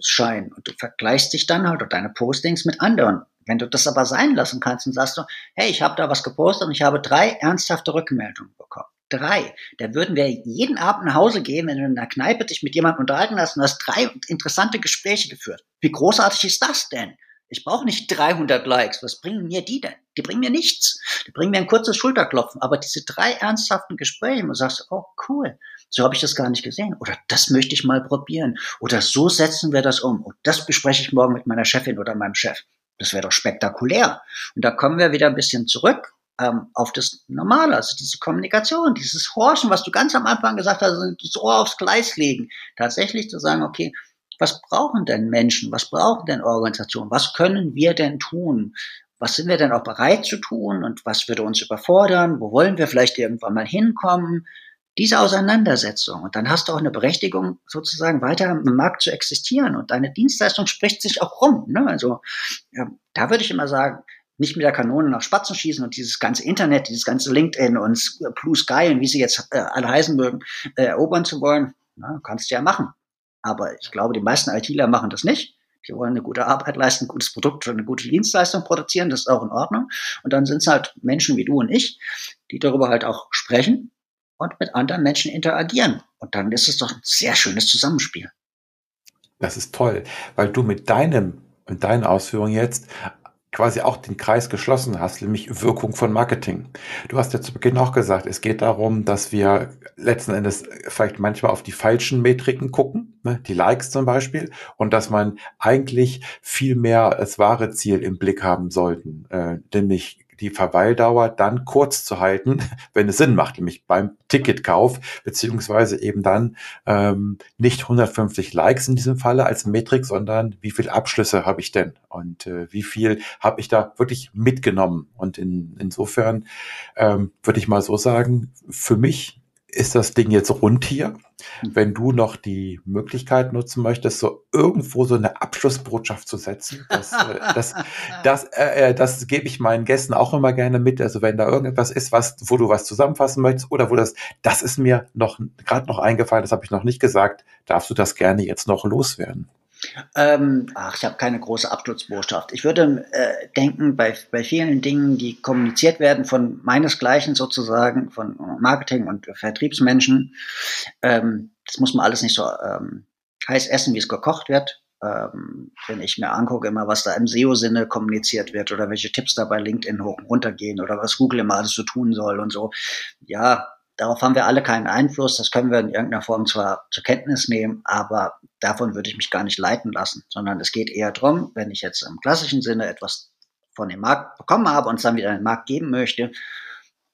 scheinen. Und du vergleichst dich dann halt oder deine Postings mit anderen. Wenn du das aber sein lassen kannst und sagst du, hey, ich habe da was gepostet und ich habe drei ernsthafte Rückmeldungen bekommen. Drei. Da würden wir jeden Abend nach Hause gehen, wenn du in der Kneipe dich mit jemandem unterhalten hast und hast drei interessante Gespräche geführt. Wie großartig ist das denn? Ich brauche nicht 300 Likes. Was bringen mir die denn? Die bringen mir nichts. Die bringen mir ein kurzes Schulterklopfen. Aber diese drei ernsthaften Gespräche, wo du sagst, oh cool, so habe ich das gar nicht gesehen. Oder das möchte ich mal probieren. Oder so setzen wir das um. Und das bespreche ich morgen mit meiner Chefin oder meinem Chef. Das wäre doch spektakulär. Und da kommen wir wieder ein bisschen zurück ähm, auf das Normale, also diese Kommunikation, dieses Horchen, was du ganz am Anfang gesagt hast, also das Ohr aufs Gleis legen. Tatsächlich zu sagen, okay, was brauchen denn Menschen? Was brauchen denn Organisationen? Was können wir denn tun? Was sind wir denn auch bereit zu tun? Und was würde uns überfordern? Wo wollen wir vielleicht irgendwann mal hinkommen? Diese Auseinandersetzung. Und dann hast du auch eine Berechtigung, sozusagen weiter im Markt zu existieren. Und deine Dienstleistung spricht sich auch rum. Ne? Also ja, da würde ich immer sagen, nicht mit der Kanone nach Spatzen schießen und dieses ganze Internet, dieses ganze LinkedIn und Blue Sky und wie sie jetzt äh, alle heißen mögen, äh, erobern zu wollen. Na, kannst du ja machen. Aber ich glaube, die meisten ITler machen das nicht. Die wollen eine gute Arbeit leisten, ein gutes Produkt und eine gute Dienstleistung produzieren, das ist auch in Ordnung. Und dann sind es halt Menschen wie du und ich, die darüber halt auch sprechen und mit anderen Menschen interagieren. Und dann ist es doch ein sehr schönes Zusammenspiel. Das ist toll, weil du mit deinem, mit deinen Ausführungen jetzt quasi auch den Kreis geschlossen hast, nämlich Wirkung von Marketing. Du hast ja zu Beginn auch gesagt, es geht darum, dass wir letzten Endes vielleicht manchmal auf die falschen Metriken gucken, ne, die Likes zum Beispiel, und dass man eigentlich viel mehr das wahre Ziel im Blick haben sollten, äh, nämlich die Verweildauer dann kurz zu halten, wenn es Sinn macht, nämlich beim Ticketkauf, beziehungsweise eben dann ähm, nicht 150 Likes in diesem Falle als Metrik, sondern wie viel Abschlüsse habe ich denn und äh, wie viel habe ich da wirklich mitgenommen. Und in, insofern ähm, würde ich mal so sagen, für mich ist das Ding jetzt rund hier. Hm. Wenn du noch die Möglichkeit nutzen möchtest, so irgendwo so eine Abschlussbotschaft zu setzen, das, äh, das, das, äh, äh, das gebe ich meinen Gästen auch immer gerne mit. Also wenn da irgendetwas ist, was, wo du was zusammenfassen möchtest oder wo das, das ist mir noch gerade noch eingefallen, das habe ich noch nicht gesagt, darfst du das gerne jetzt noch loswerden. Ähm, ach, ich habe keine große Abschlussbotschaft. Ich würde äh, denken, bei, bei vielen Dingen, die kommuniziert werden von meinesgleichen sozusagen, von Marketing- und Vertriebsmenschen, ähm, das muss man alles nicht so ähm, heiß essen, wie es gekocht wird. Ähm, wenn ich mir angucke, immer was da im SEO-Sinne kommuniziert wird oder welche Tipps da bei LinkedIn hoch und runter gehen oder was Google immer alles so tun soll und so. Ja, darauf haben wir alle keinen Einfluss. Das können wir in irgendeiner Form zwar zur Kenntnis nehmen, aber davon würde ich mich gar nicht leiten lassen, sondern es geht eher darum, wenn ich jetzt im klassischen Sinne etwas von dem Markt bekommen habe und es dann wieder in den Markt geben möchte,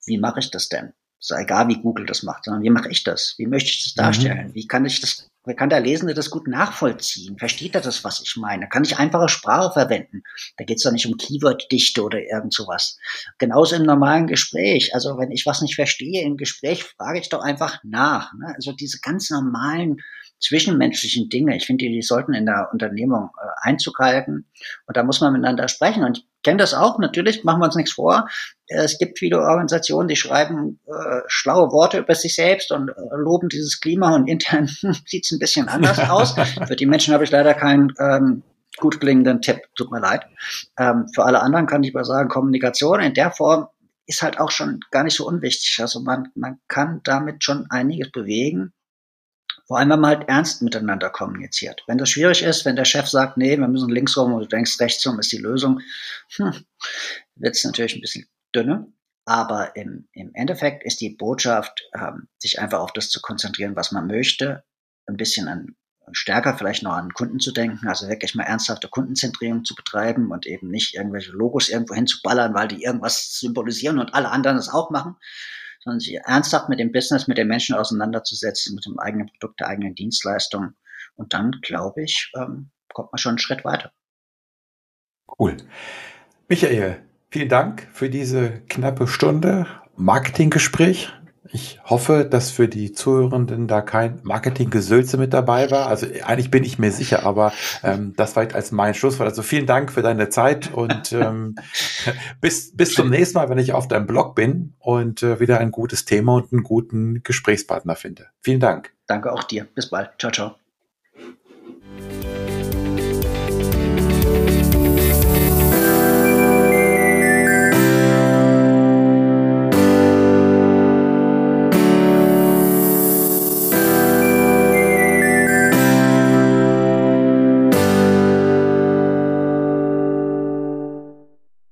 wie mache ich das denn? ist egal, wie Google das macht, sondern wie mache ich das? Wie möchte ich das darstellen? Mhm. Wie kann ich das, wie kann der Lesende das gut nachvollziehen? Versteht er das, was ich meine? Kann ich einfache Sprache verwenden? Da geht es doch nicht um Keyworddichte oder irgend sowas. Genauso im normalen Gespräch. Also wenn ich was nicht verstehe im Gespräch, frage ich doch einfach nach. Ne? Also diese ganz normalen zwischenmenschlichen Dinge, ich finde, die, die sollten in der Unternehmung äh, Einzug halten. Und da muss man miteinander sprechen. Und ich kenne das auch, natürlich, machen wir uns nichts vor. Es gibt viele Organisationen, die schreiben äh, schlaue Worte über sich selbst und äh, loben dieses Klima und intern sieht es ein bisschen anders aus. Für die Menschen habe ich leider keinen ähm, gut klingenden Tipp, tut mir leid. Ähm, für alle anderen kann ich mal sagen, Kommunikation in der Form ist halt auch schon gar nicht so unwichtig. Also man, man kann damit schon einiges bewegen vor allem, wenn man halt ernst miteinander kommuniziert. Wenn das schwierig ist, wenn der Chef sagt, nee, wir müssen links rum und du denkst rechts rum ist die Lösung, hm, wird es natürlich ein bisschen dünner. Aber im, im Endeffekt ist die Botschaft, ähm, sich einfach auf das zu konzentrieren, was man möchte, ein bisschen an stärker vielleicht noch an Kunden zu denken, also wirklich mal ernsthafte Kundenzentrierung zu betreiben und eben nicht irgendwelche Logos irgendwo hinzuballern, weil die irgendwas symbolisieren und alle anderen das auch machen, sondern sich ernsthaft mit dem Business, mit den Menschen auseinanderzusetzen, mit dem eigenen Produkt, der eigenen Dienstleistung. Und dann, glaube ich, ähm, kommt man schon einen Schritt weiter. Cool. Michael, vielen Dank für diese knappe Stunde Marketinggespräch. Ich hoffe, dass für die Zuhörenden da kein Marketinggesülze mit dabei war. Also eigentlich bin ich mir sicher, aber ähm, das war jetzt als mein Schlusswort. Also vielen Dank für deine Zeit und ähm, bis, bis zum nächsten Mal, wenn ich auf deinem Blog bin und äh, wieder ein gutes Thema und einen guten Gesprächspartner finde. Vielen Dank. Danke auch dir. Bis bald. Ciao, ciao.